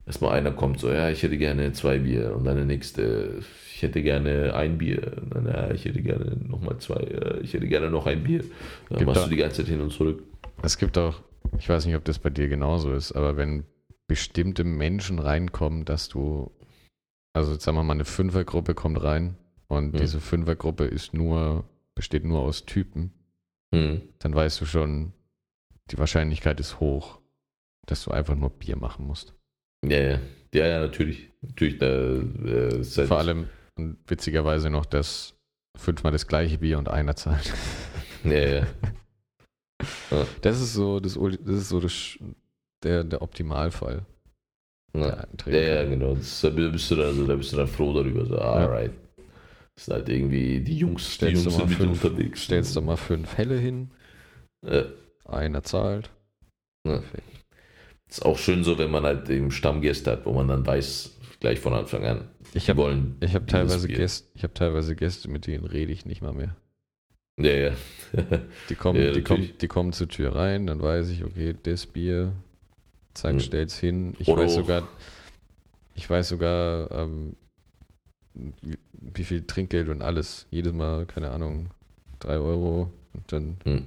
Erstmal einer kommt so, ja, ich hätte gerne zwei Bier. Und dann der nächste, ich hätte gerne ein Bier. Und dann, ja, ich hätte gerne nochmal zwei. äh, Ich hätte gerne noch ein Bier. Dann
Gibt
machst
da-
du die ganze Zeit hin und zurück.
Es gibt auch, ich weiß nicht, ob das bei dir genauso ist, aber wenn bestimmte Menschen reinkommen, dass du, also jetzt sagen wir mal, eine Fünfergruppe kommt rein und
Mhm.
diese Fünfergruppe ist nur, besteht nur aus Typen,
Hm.
dann weißt du schon, die Wahrscheinlichkeit ist hoch, dass du einfach nur Bier machen musst.
Ja, ja. Ja, ja, natürlich. Natürlich, da äh, ist halt,
Vor allem und witzigerweise noch das fünfmal das gleiche Bier und einer zahlt.
Ja, ja.
Das ist so das, das ist so das, der, der Optimalfall.
ja. Ja, ja, genau. Das, da bist du dann, also, da bist du dann froh darüber. So,
Ja.
alright. Das sind halt irgendwie die Jungs, die
Stellst du
Jungs
mal
sind
fünf-
unterwegs.
Stellst du mal fünf Helle hin,
Äh,
einer zahlt.
ja. Ist auch schön so, wenn man halt eben Stammgäste hat, wo man dann weiß, gleich von Anfang an,
Ich habe
wollen.
ich hab teilweise. Gäste, ich hab teilweise Gäste, mit denen rede ich nicht mal mehr.
Ja, ja.
Die kommen,
Ja,
die, kommen, die kommen zur Tür rein, dann weiß ich, okay, das Bier, zack,
Hm.
stell's hin. Ich
Oder
weiß sogar, ich weiß sogar, ähm, wie, wie viel Trinkgeld und alles. Jedes Mal, keine Ahnung, drei Euro und dann
Hm.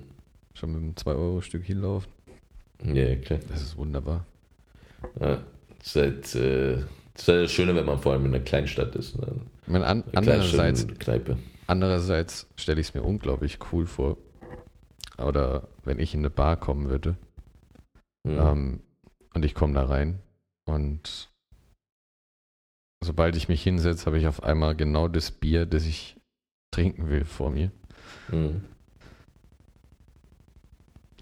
Schon mit einem 2-Euro-Stück hinlaufen.
Ja, klar.
Das ist wunderbar.
Ja. Das ist halt, äh, das ist halt das Schöne, wenn man vor allem in einer Kleinstadt ist. Ne?
Meine, an, andererseits
Kneipe.
Andererseits stelle ich es mir unglaublich cool vor. Oder wenn ich in eine Bar kommen würde
Hm.
ähm, und ich komme da rein und sobald ich mich hinsetze, habe ich auf einmal genau das Bier, das ich trinken will, vor mir.
Hm.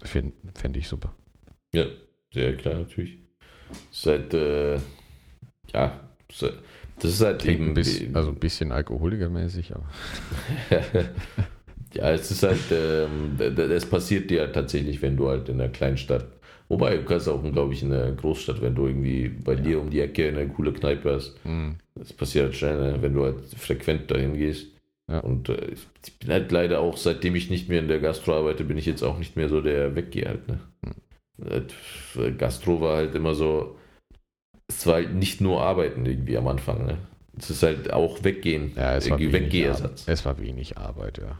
Fände fänd ich super.
Ja, sehr klar, natürlich. Halt, äh, ja, das ist- halt
Klingt
eben.
ein bisschen, also ein bisschen alkoholikermäßig, aber
ja, es ist halt, ähm, das passiert dir halt tatsächlich, wenn du halt in einer Kleinstadt, wobei du kannst auch, glaube ich, in einer Großstadt, wenn du irgendwie bei dir um die Ecke eine coole Kneipe hast,
hm,
das passiert halt schnell, ne, wenn du halt frequent dahin gehst.
Ja.
Und äh, ich bin halt leider auch, seitdem ich nicht mehr in der Gastro arbeite, bin ich jetzt auch nicht mehr so der Weggeher halt, ne. Äh, Gastro war halt immer so, es war halt nicht nur Arbeiten irgendwie am Anfang, ne. Es ist halt auch Weggehen,
ja, es war,
Weggehersatz.
Arbeit. es war wenig Arbeit, ja.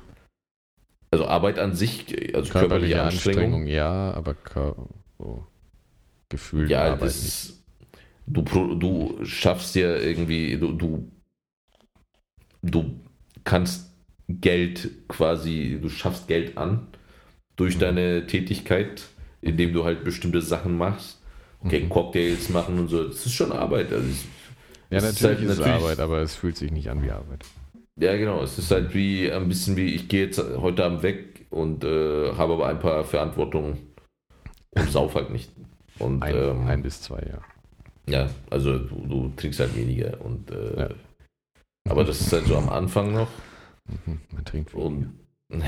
Also Arbeit an sich, also körperliche,
Körperliche
Anstrengung.
Anstrengung, ja, aber so gefühlt
Ja,
Arbeit
das du, du schaffst ja irgendwie, du, du, du kannst Geld quasi, du schaffst Geld an durch
Mhm.
deine Tätigkeit, indem du halt bestimmte Sachen machst. Okay,
Mhm.
Cocktails machen und so, das ist schon Arbeit. Also es,
Ja,
es ist
natürlich
halt
ist es
natürlich-
Arbeit, aber es fühlt sich nicht an wie Arbeit.
ja, genau, es ist halt wie ein bisschen wie, ich gehe jetzt heute Abend weg und äh, habe aber ein paar Verantwortungen und sauf halt nicht. Und
Ein,
ähm,
ein bis zwei, ja.
Ja, also du, du trinkst halt weniger und äh,
Ja.
Aber das ist halt so am Anfang noch
Mhm, Man trinkt weniger.
und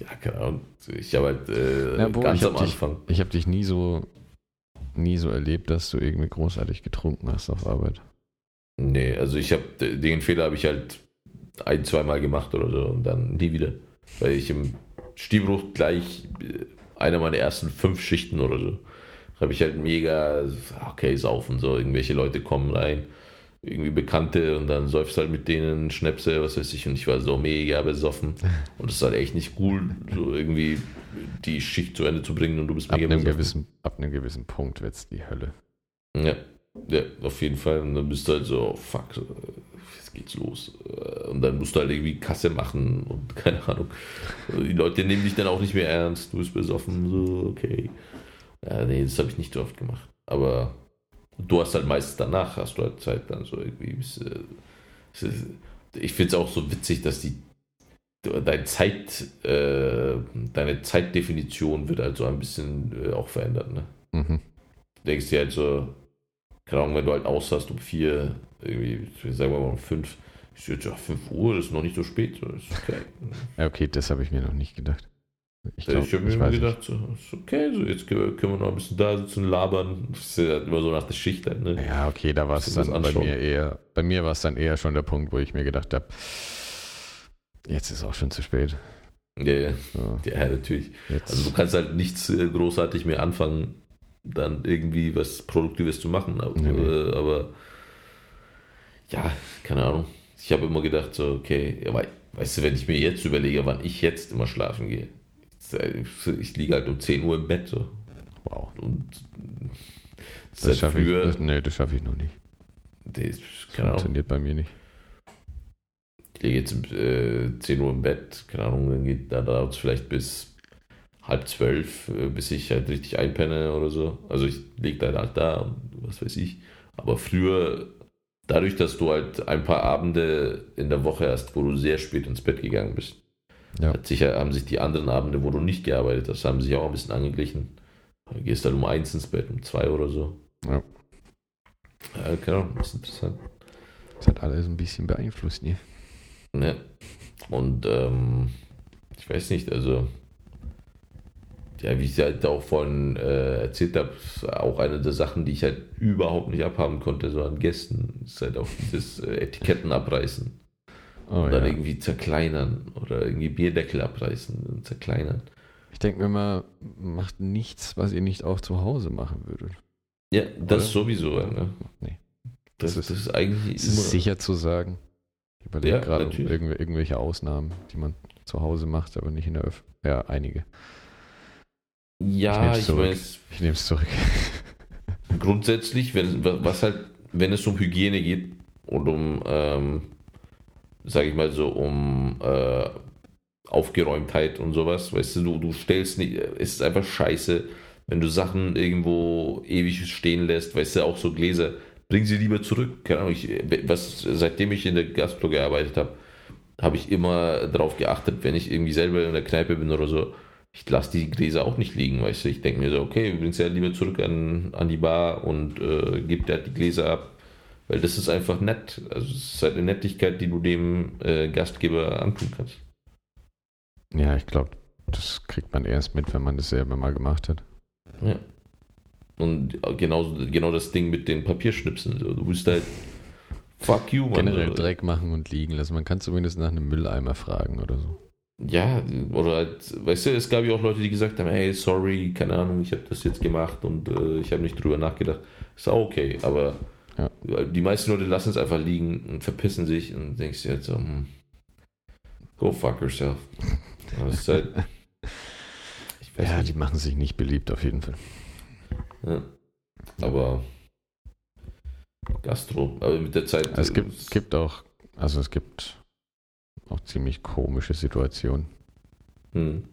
ja, keine Ahnung. Ich habe halt äh,
Ja, wo,
ganz am
dich-
Anfang.
Ich habe dich nie so nie so erlebt, dass du irgendwie großartig getrunken hast auf Arbeit.
Nee, also ich habe den Fehler habe ich halt ein, zweimal gemacht oder so und dann nie wieder. Weil ich im Stiebruch gleich äh, einer meiner ersten fünf Schichten oder so habe ich halt mega, okay, saufen so, irgendwelche Leute kommen rein, irgendwie Bekannte und dann säufst halt mit denen Schnäpse, was weiß ich, und ich war so mega besoffen und es ist halt echt nicht cool, so irgendwie die Schicht zu Ende zu bringen und du bist
Ab
mega
einem,
besoffen.
gewissen, ab einem gewissen Punkt wird es die Hölle.
Ja, ja, auf jeden Fall. Und dann bist du halt so, oh, fuck, jetzt geht's los. Und dann musst du halt irgendwie Kasse machen und keine Ahnung. Die Leute nehmen dich dann auch nicht mehr ernst, du bist besoffen, so, okay. Ja, nee, das habe ich nicht so oft gemacht. Aber du hast halt meistens danach, hast du halt Zeit dann so irgendwie. äh, Ich finde es auch so witzig, dass die deine Zeit, äh, deine Zeitdefinition wird halt so ein bisschen äh, auch verändert, ne?
Mhm.
denkst dir halt so, keine Ahnung, wenn du halt aus hast um vier, irgendwie, sagen wir mal um fünf, ich so, ja, fünf Uhr, das ist noch nicht so spät, so, okay.
Ja, okay, das habe ich mir noch nicht gedacht. Ich,
Ich,
glaub,
ich habe mir immer gedacht, so, okay, so, jetzt können wir, noch ein bisschen da sitzen, labern. Das ist ja immer so nach der Schicht halt, ne?
Ja, okay, da war es dann bei mir eher, bei mir war es dann eher schon der Punkt, wo ich mir gedacht habe, jetzt ist auch schon zu spät.
Ja, ja,
So,
ja, natürlich.
jetzt,
Also du kannst halt nichts äh, großartig mehr anfangen, dann irgendwie was Produktives zu machen. Aber,
Nee, nee.
äh, aber ja, keine Ahnung. Ich habe immer gedacht, so, okay, wei- weißt du, wenn ich mir jetzt überlege, wann ich jetzt immer schlafen gehe, ich liege halt um 10 Uhr im Bett so.
wow.
Und das,
schaffe ich, das, nee, das schaffe ich noch nicht.
das,
Das funktioniert bei mir nicht.
ich liege jetzt um äh, 10 Uhr im Bett, keine Ahnung, dann geht da dauert es vielleicht bis halb zwölf, äh, bis ich halt richtig einpenne oder so. Also ich liege dann halt da und was weiß ich. Aber früher, dadurch, dass du halt ein paar Abende in der Woche hast, wo du sehr spät ins Bett gegangen bist,
Ja.
hat sich, haben sich die anderen Abende, wo du nicht gearbeitet hast, haben sich auch ein bisschen angeglichen. Du gehst dann um eins ins Bett, um zwei oder so.
Ja.
Ja, Ahnung, das ist interessant.
Das hat alles ein bisschen beeinflusst, ne?
Ja. Und ähm, ich weiß nicht, also ja, wie ich halt auch vorhin äh, erzählt habe, auch eine der Sachen, die ich halt überhaupt nicht abhaben konnte, so an Gästen, ist halt auch dieses äh, Etiketten abreißen
Oh,
und dann
ja.
irgendwie zerkleinern oder irgendwie Bierdeckel abreißen und zerkleinern.
Ich denke mir mal, macht nichts, was ihr nicht auch zu Hause machen würdet.
Ja, das
Oder?
sowieso. Ne?
Nee.
Das,
Das
das, ist eigentlich
Es ist sicher zu sagen. Ich überlege
Ja,
gerade um irgendw irgendwelche Ausnahmen, die man zu Hause macht, aber nicht in der Öffentlichkeit. Ja, einige. Ich
ja, ich
zurück.
weiß,
Ich nehme es zurück.
grundsätzlich, wenn, was halt, wenn es um Hygiene geht und um, ähm, sage ich mal so, um äh, Aufgeräumtheit und sowas, weißt du, du, du stellst nicht, es ist einfach scheiße, wenn du Sachen irgendwo ewig stehen lässt, weißt du, auch so Gläser, bring sie lieber zurück. Keine Ahnung, ich, was, seitdem ich in der Gastro gearbeitet habe, habe ich immer darauf geachtet, wenn ich irgendwie selber in der Kneipe bin oder so, ich lasse die Gläser auch nicht liegen, weißt du. Ich denke mir so, okay, bring sie ja lieber zurück an, an die Bar und äh, gib dir die Gläser ab. Weil das ist einfach nett. Also es ist halt eine Nettigkeit, die du dem äh, Gastgeber antun kannst.
Ja, ich glaube, das kriegt man erst mit, wenn man das selber mal gemacht hat.
Ja. Und genau, genau das Ding mit den Papierschnipsen. Du bist halt fuck you,
Mann. Generell Dreck machen und liegen lassen. Man kann zumindest nach einem Mülleimer fragen oder so.
Ja, oder halt, weißt du, es gab ja auch Leute, die gesagt haben, hey, sorry, keine Ahnung, ich habe das jetzt gemacht und äh, ich habe nicht drüber nachgedacht. Ist auch okay, aber ja. die meisten Leute lassen es einfach liegen und verpissen sich und denkst dir halt so, hm, go fuck yourself. Halt,
ja, nicht. die machen sich nicht beliebt auf jeden Fall.
Ja. Aber Gastro, aber mit der Zeit.
Es gibt, gibt auch, also es gibt auch ziemlich komische Situationen.
Hm.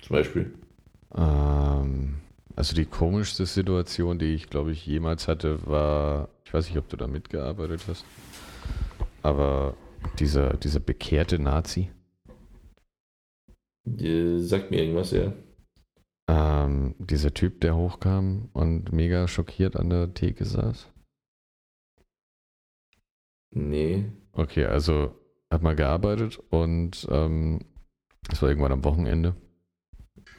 Zum Beispiel?
Ähm, also die komischste Situation, die ich glaube ich jemals hatte, war, ich weiß nicht, ob du da mitgearbeitet hast, aber dieser, dieser bekehrte Nazi.
Die sagt mir irgendwas, ja.
Ähm, dieser Typ, der hochkam und mega schockiert an der Theke saß.
Nee.
Okay, also hat mal gearbeitet und ähm, das war irgendwann am Wochenende.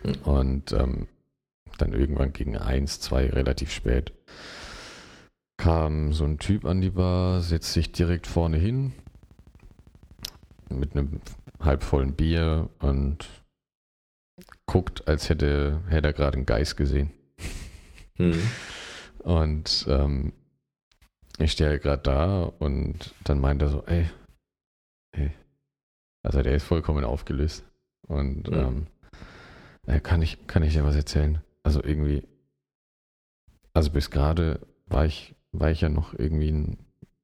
Hm. Und ähm, dann irgendwann gegen eins, zwei relativ spät kam so ein Typ an die Bar, setzt sich direkt vorne hin mit einem halbvollen Bier und guckt, als hätte, hätte er gerade einen Geist gesehen. Mhm. Und ähm, ich stehe halt gerade da und dann meint er so, ey, ey. Also der ist vollkommen aufgelöst. Und ja. ähm, äh, kann, ich, kann ich dir was erzählen? Also irgendwie, also bis gerade war ich, war ich ja noch irgendwie ein,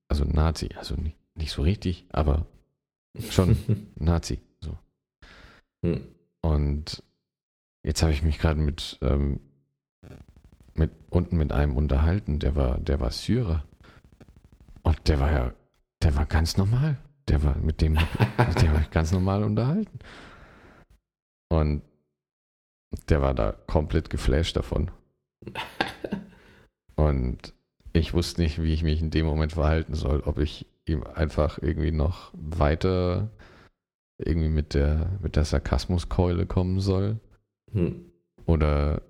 also ein Nazi, also nicht, nicht so richtig, aber schon Nazi. So. Hm. Und jetzt habe ich mich gerade mit, ähm, mit unten mit einem unterhalten, der war, der war Syrer. Und der war ja, der war ganz normal. Der war mit dem, habe ich ganz normal unterhalten. Und der war da komplett geflasht davon. Und ich wusste nicht, wie ich mich in dem Moment verhalten soll. Ob ich ihm einfach irgendwie noch weiter irgendwie mit der, mit der Sarkasmuskeule kommen soll. Hm. Oder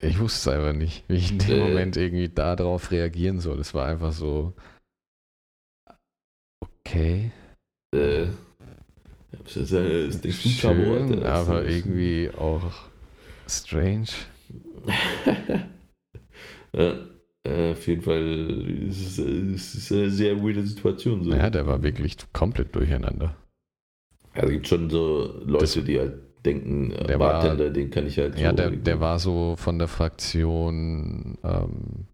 ich wusste es einfach nicht, wie ich in dem äh. Moment irgendwie darauf reagieren soll. Es war einfach so, okay. Äh,
das ist, äh, ist nicht
Schön, aber irgendwie auch strange.
ja, äh, auf jeden Fall ist es, eine sehr weirde Situation. So.
Ja, der war wirklich komplett durcheinander.
Also gibt schon so Leute, das, die halt denken, äh, der Bartender, war, den kann ich halt
so. Ja, der, der war so von der Fraktion ähm,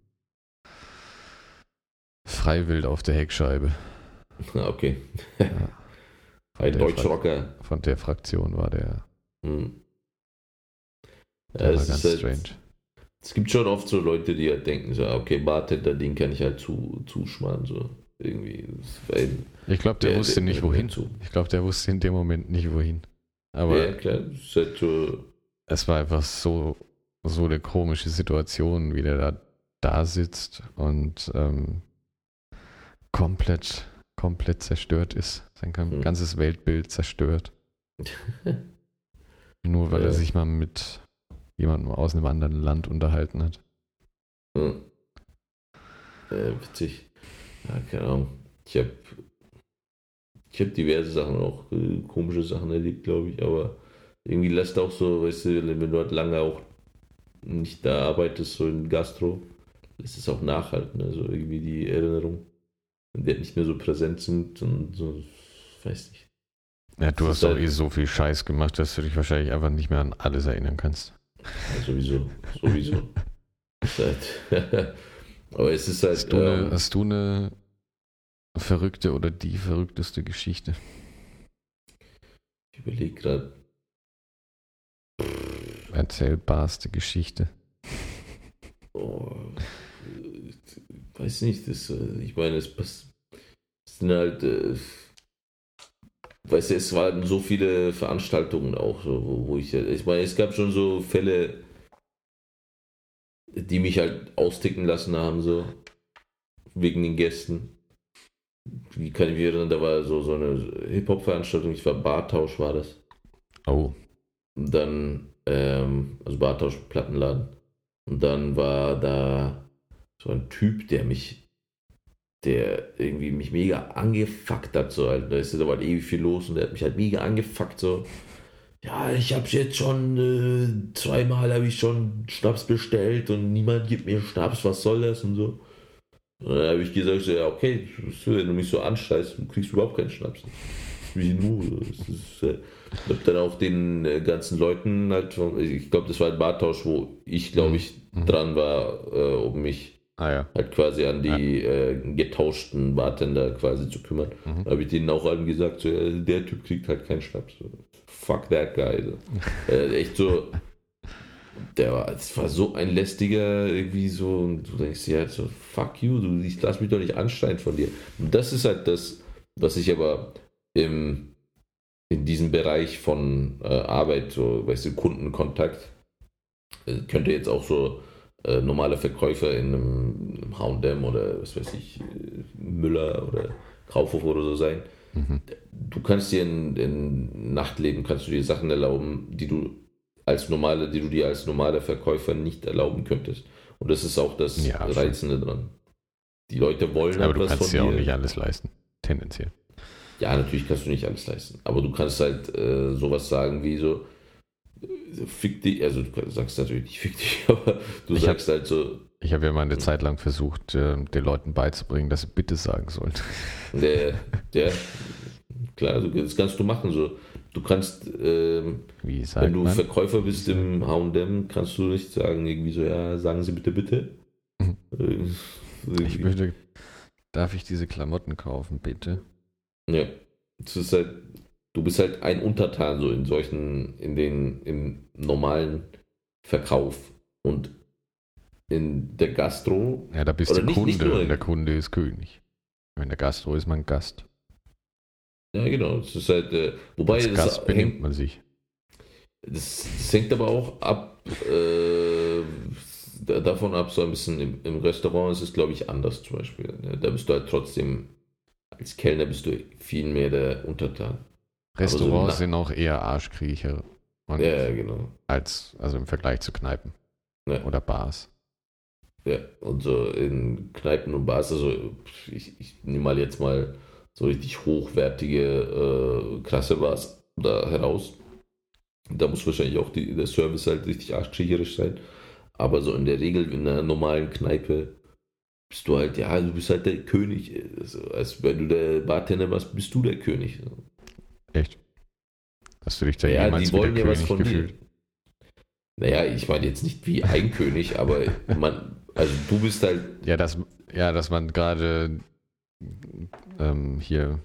Freiwild auf der Heckscheibe.
Okay. Ja. Ein Deutschrocker.
Von der Fraktion war der. Hm.
Der ja, war ganz halt, strange. Es gibt schon oft so Leute, die halt denken, so, okay, Bartender, den kann ich halt zu, zuschmarren, so irgendwie.
ich glaube, der, der, wusste der, nicht wohin. Zu. Ich glaube, der wusste in dem Moment nicht wohin. Aber
ja, klar, es, halt so
es war einfach so, so eine komische Situation, wie der da, da sitzt und ähm, komplett komplett zerstört ist. Sein hm. ganzes Weltbild zerstört. Nur weil ja. er sich mal mit jemandem aus einem anderen Land unterhalten hat.
Hm. Äh, witzig. Ja, keine Ahnung. Ich habe ich hab diverse Sachen, auch äh, komische Sachen erlebt, glaube ich, aber irgendwie lässt auch so, weißt du, wenn du halt lange auch nicht da arbeitest, so in Gastro, lässt es auch nachhalten, also irgendwie die Erinnerung wenn die halt nicht mehr so präsent sind und so, weiß nicht.
Ja, du das hast doch halt, eh so viel Scheiß gemacht, dass du dich wahrscheinlich einfach nicht mehr an alles erinnern kannst.
Ja, sowieso, sowieso. Aber es ist halt.
Hast du, eine, ähm, hast du eine verrückte oder die verrückteste Geschichte?
Ich überlege gerade.
Erzählbarste Geschichte.
Oh, weiß nicht, das, äh, ich meine, es, es sind halt, äh, weißt du, es waren so viele Veranstaltungen auch, so, wo, wo ich, ich meine, es gab schon so Fälle, die mich halt austicken lassen haben, so, wegen den Gästen. Wie kann ich mich erinnern, da war so, so eine Hip-Hop-Veranstaltung, ich war Bartausch, war das.
Oh.
Und dann, ähm, also Bartausch, Plattenladen. Und dann war da so ein Typ, der mich, der irgendwie mich mega angefuckt hat, so halt. Da ist da war halt ewig viel los und der hat mich halt mega angefuckt, so. Ja, ich hab's jetzt schon, äh, zweimal habe ich schon Schnaps bestellt und niemand gibt mir Schnaps, was soll das und so. Und dann habe ich gesagt, so, ja, okay, wenn du mich so anscheißt, du kriegst überhaupt keinen Schnaps. Wie nur. Ist, äh, ich habe dann auch den äh, ganzen Leuten halt, ich glaube, das war ein Bartausch, wo ich, glaube ich, mhm. dran war, äh, um mich
ah, ja.
halt quasi an die ja. äh, getauschten Bartender quasi zu kümmern. Mhm. Da habe ich denen auch allen gesagt, so, ja, der Typ kriegt halt keinen Schnaps. So. Fuck that guy. So. Äh, echt so, der war, es war so ein lästiger, irgendwie so, und du denkst dir halt so, fuck you, du, ich lass mich doch nicht anschreien von dir. Und das ist halt das, was ich aber im in diesem Bereich von äh, Arbeit, so, weißt du, Kundenkontakt, äh, könnte jetzt auch so äh, normale Verkäufer in einem, einem H&M oder was weiß ich, äh, Müller oder Kaufhof oder so sein. Mhm. Du kannst dir in, in Nachtleben, kannst du dir Sachen erlauben, die du als normale, die du dir als normaler Verkäufer nicht erlauben könntest. Und das ist auch das ja, Reizende dran. Die Leute wollen
Aber du kannst dir auch nicht alles leisten, tendenziell.
Ja, natürlich kannst du nicht alles leisten. Aber du kannst halt äh, sowas sagen wie so, fick dich, also du sagst natürlich nicht fick dich, aber du ich sagst hab, halt so.
Ich habe ja mal eine hm. Zeit lang versucht, äh, den Leuten beizubringen, dass sie bitte sagen sollen.
Der, der, klar, das kannst du machen. So. Du kannst, ähm, wenn du man? Verkäufer bist im H&M, kannst du nicht sagen, irgendwie so, ja, sagen Sie bitte, bitte.
Mhm. Äh, ich möchte, darf ich diese Klamotten kaufen, bitte?
Ja, es ist halt, du bist halt ein Untertan so in solchen, in den, im normalen Verkauf und in der Gastro.
Ja, da bist du Kunde nicht und der Kunde ist König. In der Gastro ist man Gast.
Ja, genau. Es ist halt, äh, wobei
Als Gast benimmt hängt, man sich.
Das, das, hängt aber auch ab, äh, davon ab, so ein bisschen im, im Restaurant ist es, glaube ich, anders zum Beispiel. Ne? Da bist du halt trotzdem als Kellner bist du viel mehr der Untertan.
Restaurants so sind auch eher Arschkriecher.
Ja, genau.
Als, also im Vergleich zu Kneipen. Ja. Oder Bars.
Ja, und so in Kneipen und Bars, also ich, ich nehme mal jetzt mal so richtig hochwertige, äh, krasse Bars da heraus. Da muss wahrscheinlich auch die, der Service halt richtig arschkriecherisch sein. Aber so in der Regel in einer normalen Kneipe bist du halt, ja, du bist halt der König. Also, als wenn du der Bartender warst, bist du der König.
Echt? Hast du dich da
ja, jemals die wollen ja was von gefühlt? dir. Naja, ich meine jetzt nicht wie ein König, aber man, also du bist halt.
Ja, dass, ja, dass man gerade ähm, hier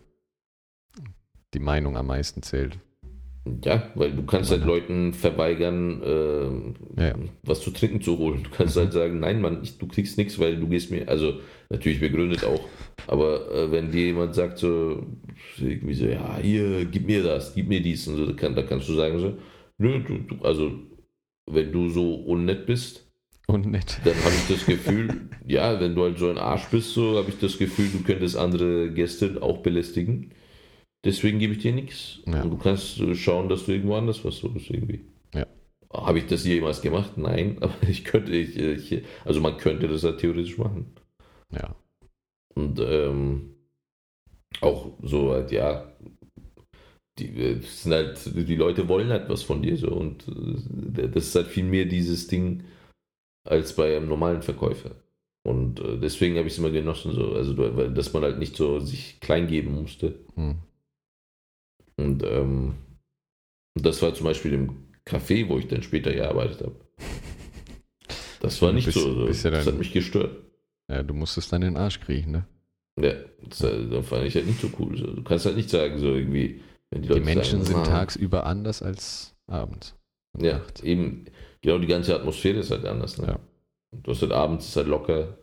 die Meinung am meisten zählt.
Ja, weil du kannst halt Leuten verweigern, äh, ja. was zu trinken zu holen. Du kannst halt sagen, nein, Mann, ich, du kriegst nichts, weil du gehst mir, also natürlich begründet auch, aber äh, wenn dir jemand sagt so, irgendwie so, ja, hier, gib mir das, gib mir dies und so, da, kann, da kannst du sagen so, nö, du, du, also wenn du so unnett bist,
unnett.
dann habe ich das Gefühl, ja, wenn du halt so ein Arsch bist, so habe ich das Gefühl, du könntest andere Gäste auch belästigen. Deswegen gebe ich dir nichts. Ja. Du kannst schauen, dass du irgendwo anders was suchst irgendwie.
Ja.
Habe ich das jemals gemacht? Nein, aber ich könnte, ich, ich, also man könnte das halt theoretisch machen.
Ja.
Und ähm, auch so halt, ja, die, äh, sind halt, die Leute wollen halt was von dir so und äh, das ist halt viel mehr dieses Ding als bei einem normalen Verkäufer. Und äh, deswegen habe ich es immer genossen, so, also dass man halt nicht so sich klein geben musste. Hm. Und ähm, das war zum Beispiel im Café, wo ich dann später gearbeitet habe. Das war nicht
Bist-
so.
bist ja
das
dann-
hat mich gestört.
Ja, du musstest dann den Arsch kriechen, ne?
Ja, das, äh, das fand ich halt nicht so cool. Du kannst halt nicht sagen, so irgendwie, wenn die
Die
Leute
Menschen
sagen,
sind
ah,
tagsüber anders als abends.
Ja,
nachts.
eben, genau die ganze Atmosphäre ist halt anders. Ne?
Ja.
Du hast halt abends ist halt locker.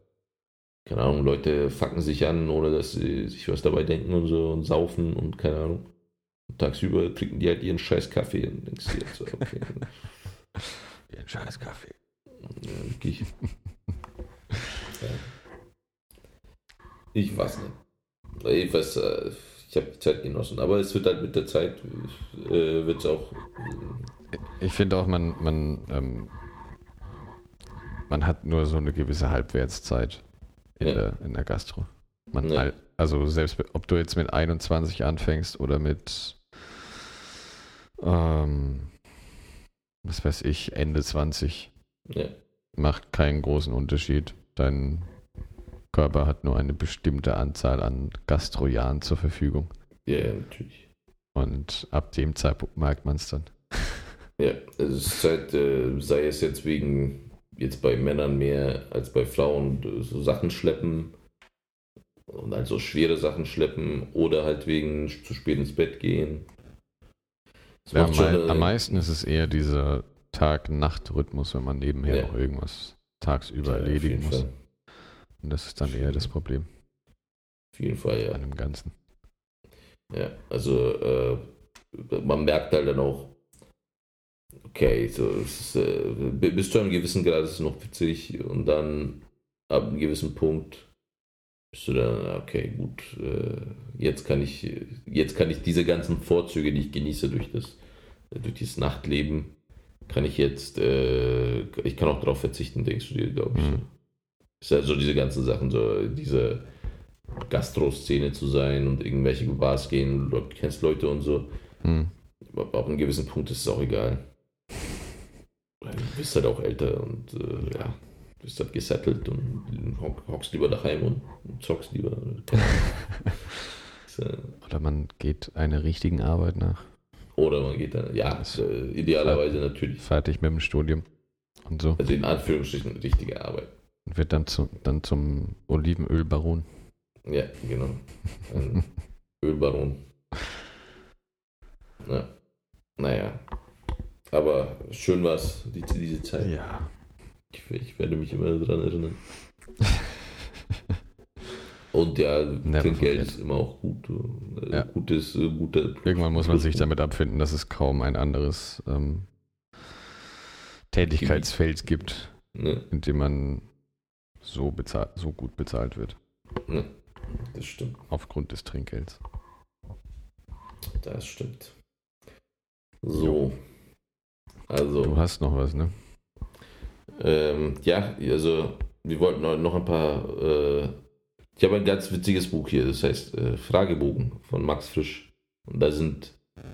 Keine Ahnung, Leute fucken sich an, ohne dass sie sich was dabei denken und so und saufen und keine Ahnung. Tagsüber trinken die halt ihren scheiß Kaffee und denkst dir jetzt okay.
Den scheiß Kaffee.
ja, wirklich. Ich weiß nicht. Ich weiß, äh, ich habe die Zeit genossen, aber es wird halt mit der Zeit, äh, wird es auch.
Ich finde auch, man, man, ähm, man hat nur so eine gewisse Halbwertszeit in,
Ja.
der, in der Gastro. Man
Ja.
al- also selbst ob du jetzt mit 21 anfängst oder mit ähm, was weiß ich, Ende 20,
Ja,
macht keinen großen Unterschied. Dein Körper hat nur eine bestimmte Anzahl an Gastrojahren zur Verfügung.
ja, ja, natürlich.
Und ab dem Zeitpunkt merkt man es dann.
Ja, es ist halt, äh, sei es jetzt wegen, jetzt bei Männern mehr als bei Frauen, äh, so Sachen schleppen und also schwere Sachen schleppen oder halt wegen zu spät ins Bett gehen.
Ja,
macht schon
am, am meisten ist es eher dieser Tag-Nacht-Rhythmus, wenn man nebenher
Ja.
noch irgendwas tagsüber
Ja,
erledigen muss.
Fall.
Und das ist dann eher das Problem
Auf jeden Fall, ja.
an dem Ganzen.
Ja, also äh, man merkt halt dann auch, okay, so, ist, äh, bi- bis zu einem gewissen Grad ist es noch witzig und dann ab einem gewissen Punkt bist du dann, okay, gut, äh, jetzt kann ich, jetzt kann ich diese ganzen Vorzüge, die ich genieße durch das, durch dieses Nachtleben, kann ich jetzt, äh, ich kann auch darauf verzichten, denkst du dir, glaube ich.
Mhm.
Ist ja so diese ganzen Sachen, so diese Gastro-Szene zu sein und irgendwelche Bars gehen, du kennst Leute und so.
Hm.
Aber ab einem gewissen Punkt ist es auch egal. Du bist halt auch älter und äh, ja, du bist halt gesettelt und hock, hockst lieber daheim und, und zockst lieber.
Oder man geht einer richtigen Arbeit nach,
Oder man geht dann, ja, äh, idealerweise natürlich.
fertig mit dem Studium und so.
Also in Anführungsstrichen richtige Arbeit.
Und wird dann, zu, dann zum Olivenölbaron.
Ja, genau. Ein Ölbaron. Ja. Naja. Aber schön war's, die, diese Zeit.
Ja.
Ich, ich werde mich immer daran erinnern. Und ja, Trinkgeld ist immer auch gut. Äh,
Ja.
Gutes, äh, guter.
Irgendwann muss man sich damit abfinden, dass es kaum ein anderes ähm, Tätigkeitsfeld gibt,
Ne,
in dem man so, bezahlt, so gut bezahlt wird.
ne, das stimmt.
Aufgrund des Trinkgelds.
Das stimmt. So. Also.
Du hast noch was, ne?
Ähm, ja, also wir wollten noch- noch ein paar. Äh, ich habe ein ganz witziges Buch hier, das heißt äh, Fragebogen von Max Frisch. Und da sind,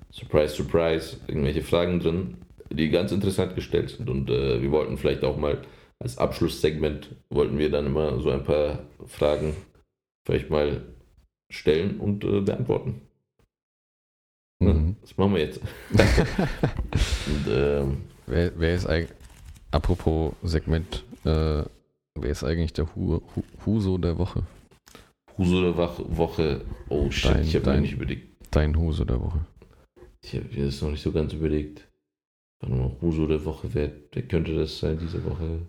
surprise, surprise, irgendwelche Fragen drin, die ganz interessant gestellt sind. Und äh, wir wollten vielleicht auch mal als Abschlusssegment, wollten wir dann immer so ein paar Fragen vielleicht mal stellen und äh, beantworten.
Mhm.
Das machen wir jetzt. und, ähm,
Wer, wer ist eigentlich, apropos Segment, äh, wer ist eigentlich der Hu, Hu, Huso der Woche?
Huso der Woche. Oh shit,
Dein-
ich habe mir nicht überlegt.
Dein Huso der Woche.
Ich habe mir das noch nicht so ganz überlegt. Warte mal, Huso der Woche, wer, wer könnte das sein diese Woche?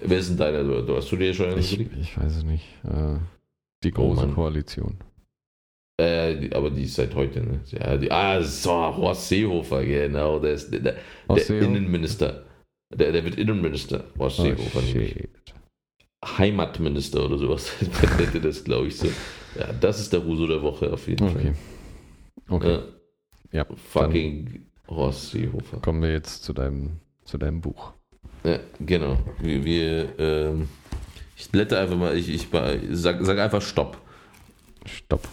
Wer ist denn deiner? Du, hast du dir schon einen
Ich,
überlegt?
ich weiß es nicht. Äh, die
Oh
große
Mann.
Koalition.
Äh, aber die ist seit heute, ne? Ja, die, ah, so, Horst Seehofer, genau. Der ist der, der, der? Innenminister. Der, der wird Innenminister. Horst
Oh,
Seehofer nämlich. Heimatminister oder sowas. Man nennt das, glaube ich, so. Ja, das ist der Huso der Woche auf jeden
Okay.
Fall.
Okay,
Ja,
Ja,
fucking Horst Seehofer.
kommen wir jetzt zu deinem, zu deinem Buch.
Ja, genau. Wir, wir ähm, ich blätter einfach mal, ich, ich sag, sag einfach Stopp.
Stopp.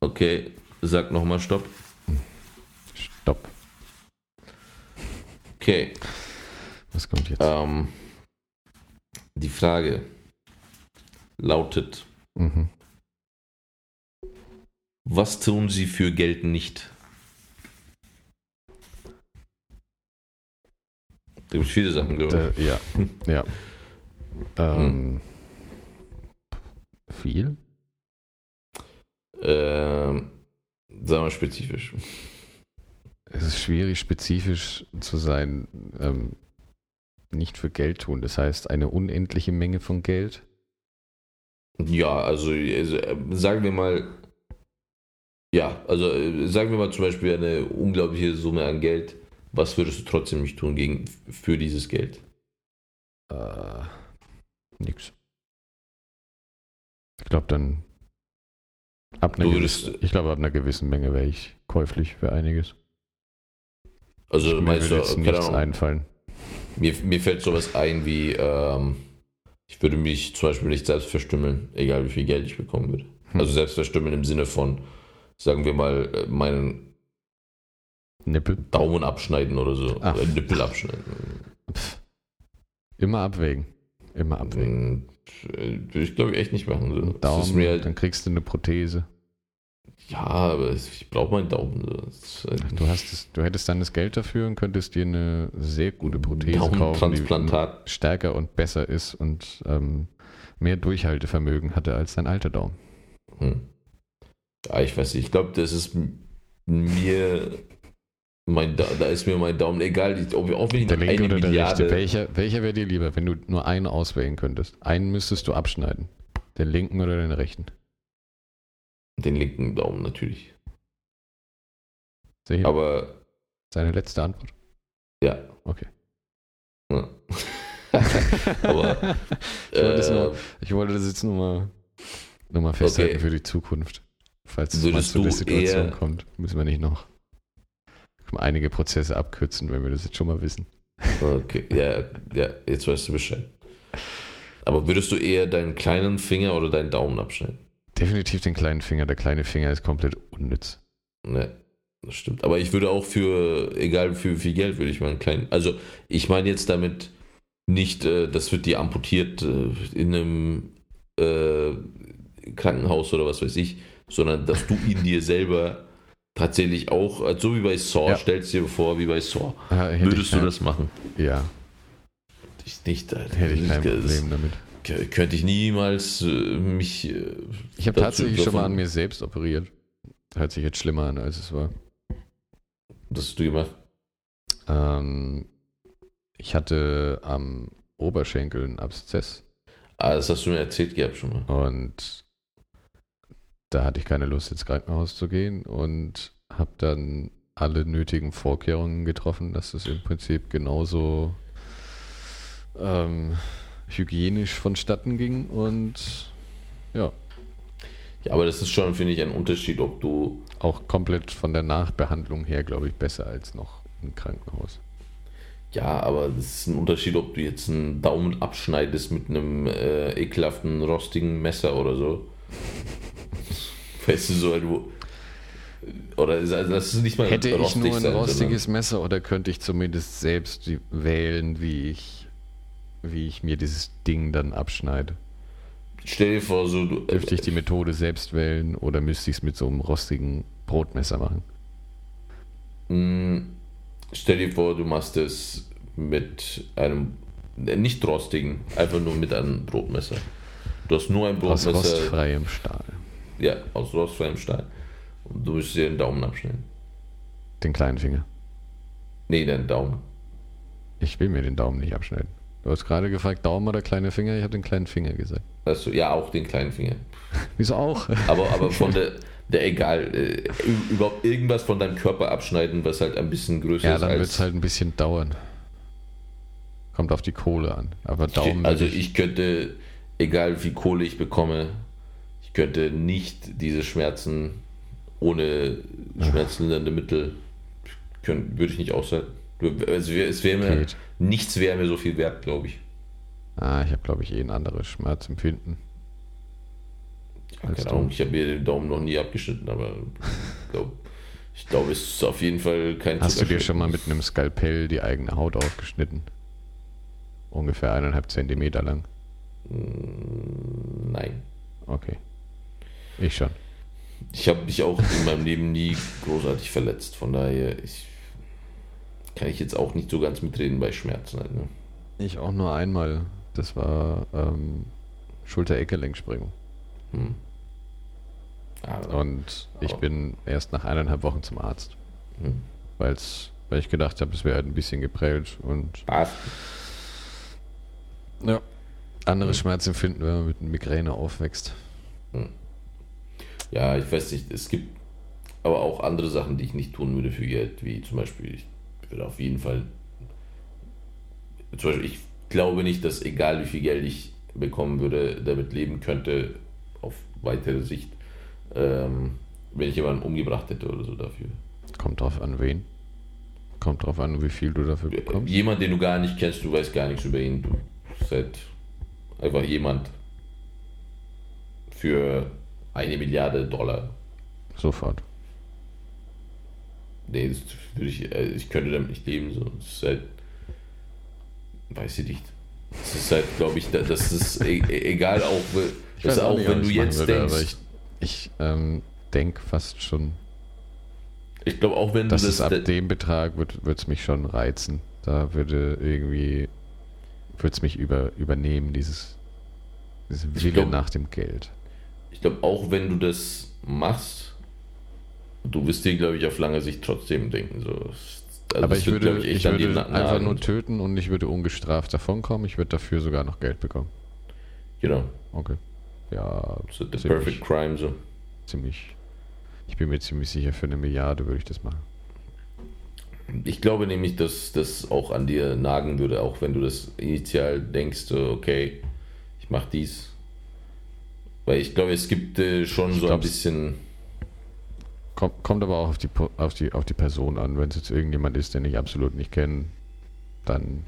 Okay, sag nochmal Stopp.
Stopp.
Okay,
Was kommt jetzt?
ähm, die Frage lautet,
Mhm.
was tun Sie für Geld nicht? Da gibt es viele Sachen, glaube
ich. ja, ja. Ähm, hm. Viel?
Ähm, sagen wir spezifisch.
Es ist schwierig, spezifisch zu sein. Ähm, nicht für Geld tun. Das heißt, eine unendliche Menge von Geld.
Ja, also, also sagen wir mal, ja, also äh, sagen wir mal zum Beispiel eine unglaubliche Summe an Geld. Was würdest du trotzdem nicht tun gegen, für dieses Geld?
Äh, nix. Ich glaube dann ab einer, gewissen, ich glaube ab einer gewissen Menge wäre ich käuflich für einiges.
Also
mir würde jetzt nichts einfallen.
Mir, mir fällt sowas ein wie, ähm, ich würde mich zum Beispiel nicht selbst verstümmeln, egal wie viel Geld ich bekommen würde. Hm. Also selbst verstümmeln im Sinne von, sagen wir mal, äh, meinen
Nippel.
Daumen abschneiden oder so. Ach. Oder Nippel abschneiden.
Pff. Immer abwägen. Immer abwägen.
Hm, würde ich glaube ich echt nicht machen. So.
Daumen, halt, dann kriegst du eine Prothese.
Ja, aber ich brauche meinen Daumen.
Halt du, hast es, du hättest dann das Geld dafür und könntest dir eine sehr gute Prothese kaufen,
die
stärker und besser ist und ähm, mehr Durchhaltevermögen hatte als dein alter Daumen. Hm.
Ja, ich weiß nicht. Ich glaube, das ist mir mein da, da ist mir mein Daumen egal. Ob, auch wenn ich
der linke oder Milliarde der rechte? Welcher, welcher wäre dir lieber, wenn du nur einen auswählen könntest? Einen müsstest du abschneiden. Den linken oder den rechten?
Den linken Daumen natürlich.
Sicher?
Aber.
Seine letzte Antwort?
Ja.
Okay.
Ja. Aber.
ich, wollte äh, nur, ich, wollte das jetzt nur mal, nur mal festhalten okay. für die Zukunft. Falls es zu der Situation kommt, müssen wir nicht noch einige Prozesse abkürzen, wenn wir das jetzt schon mal wissen.
Okay, ja, ja, jetzt weißt du Bescheid. Aber würdest du eher deinen kleinen Finger oder deinen Daumen abschneiden?
Definitiv den kleinen Finger. Der kleine Finger ist komplett unnütz.
Ne, das stimmt. Aber ich würde auch für, egal für wie viel Geld, würde ich meinen kleinen. Also, ich meine jetzt damit nicht, äh, das wird dir amputiert äh, in einem äh, Krankenhaus oder was weiß ich, sondern dass du ihn dir selber tatsächlich auch, äh, so wie bei Saw, ja. stellst dir vor, wie bei Saw. Ja, Würdest du das machen?
Ja.
Ich nicht, Alter.
Hätte ich kein Problem damit
könnte ich niemals äh, mich. Äh,
ich habe tatsächlich schon mal an mir selbst operiert. Hört sich jetzt schlimmer an, als es war.
Was hast du gemacht?
Ähm, ich hatte am Oberschenkel einen Abszess.
Ah, das hast du mir erzählt gehabt schon mal.
Und da hatte ich keine Lust, ins Krankenhaus zu gehen und habe dann alle nötigen Vorkehrungen getroffen, dass es im Prinzip genauso ähm, hygienisch vonstatten ging und ja.
Ja, aber das ist schon, finde ich, ein Unterschied, ob du.
Auch komplett von der Nachbehandlung her, glaube ich, besser als noch im Krankenhaus.
Ja, aber das ist ein Unterschied, ob du jetzt einen Daumen abschneidest mit einem äh, ekelhaften, rostigen Messer oder so. weißt du, so ein. Oder das ist nicht mal
Hätte ich nur ein rostiges Messer oder könnte ich zumindest selbst wählen, wie ich wie ich mir dieses Ding dann abschneide.
Stell dir vor, so
du. Dürfte ich die Methode selbst wählen oder müsste ich es mit so einem rostigen Brotmesser machen?
Mm, stell dir vor, du machst es mit einem äh, nicht rostigen, einfach nur mit einem Brotmesser. Du hast nur ein Brotmesser.
Aus rostfreiem Stahl.
Ja, aus rostfreiem Stahl. Und du musst dir den Daumen abschneiden.
Den kleinen Finger?
Nee, den Daumen.
Ich will mir den Daumen nicht abschneiden. Du hast gerade gefragt, Daumen oder kleine Finger? Ich habe den kleinen Finger gesagt.
Also, ja, auch den kleinen Finger.
Wieso auch?
Aber, aber von der, der egal, äh, überhaupt irgendwas von deinem Körper abschneiden, was halt ein bisschen größer
ja,
ist.
Ja, dann wird es halt ein bisschen dauern. Kommt auf die Kohle an. Aber Daumen.
Also ich könnte, egal wie Kohle ich bekomme, ich könnte nicht diese Schmerzen ohne schmerzlindernde Mittel, können, würde ich nicht aushalten. Es wäre mir, Geht. nichts wäre mir so viel wert, glaube ich.
Ah, ich habe, glaube ich, eh ein anderes Schmerzempfinden.
Ja, keine Ahnung, ich habe mir den Daumen noch nie abgeschnitten, aber ich glaube, ich glaub, es ist auf jeden Fall kein
Hast du dir schon mal mit einem Skalpell die eigene Haut aufgeschnitten? Ungefähr eineinhalb Zentimeter lang.
Mm, nein.
Okay. Ich schon.
Ich habe mich auch in meinem Leben nie großartig verletzt, von daher, ich kann ich jetzt auch nicht so ganz mitreden bei Schmerzen. Halt, ne?
Ich auch nur einmal. Das war ähm, Schulter-Ecke-Lenksprengung. Hm. Aber, und ich aber. bin erst nach eineinhalb Wochen zum Arzt. Hm. Weil's, weil ich gedacht habe, es wäre halt ein bisschen geprellt und. Was? Ja. Andere hm. Schmerzen finden, wenn man mit Migräne aufwächst. Hm.
Ja, ich weiß nicht, es gibt aber auch andere Sachen, die ich nicht tun würde für Geld, wie zum Beispiel, ich würde auf jeden Fall. Zum Beispiel, ich glaube nicht, dass egal wie viel Geld ich bekommen würde, damit leben könnte, auf weitere Sicht, ähm, wenn ich jemanden umgebracht hätte oder so dafür.
Kommt drauf an, wen? Kommt drauf an, wie viel du dafür bekommst?
Jemand, den du gar nicht kennst, du weißt gar nichts über ihn. Du halt einfach jemand für eine Milliarde Dollar.
Sofort.
Nee, das würde ich, äh, ich könnte damit nicht leben. So. Das ist halt, weiß ich nicht. Das ist halt, glaube ich, das ist e, e, egal, auch, das auch, auch wenn du jetzt würde, denkst.
ich, ich ähm, denke fast schon.
Ich glaube auch, wenn
das du das. ab dem Betrag wird es mich schon reizen. Da würde irgendwie, würde es mich über, übernehmen, dieses, dieses Wille nach dem Geld.
Ich glaube, auch wenn du das machst, du wirst dir, glaube ich, auf lange Sicht trotzdem denken. So.
Also Aber ich wird, würde, ich, ich würde einfach nur töten und ich würde ungestraft davonkommen. Ich würde dafür sogar noch Geld bekommen.
Genau.
Okay. Ja.
So the ziemlich, perfect crime so.
Ziemlich. Ich bin mir ziemlich sicher, für eine Milliarde würde ich das machen.
Ich glaube nämlich, dass das auch an dir nagen würde, auch wenn du das initial denkst, okay, ich mache dies. Weil ich glaube, es gibt äh, schon ich so ein bisschen
Kommt, kommt aber auch auf die, auf, die, auf die Person an. Wenn es jetzt irgendjemand ist, den ich absolut nicht kenne, dann.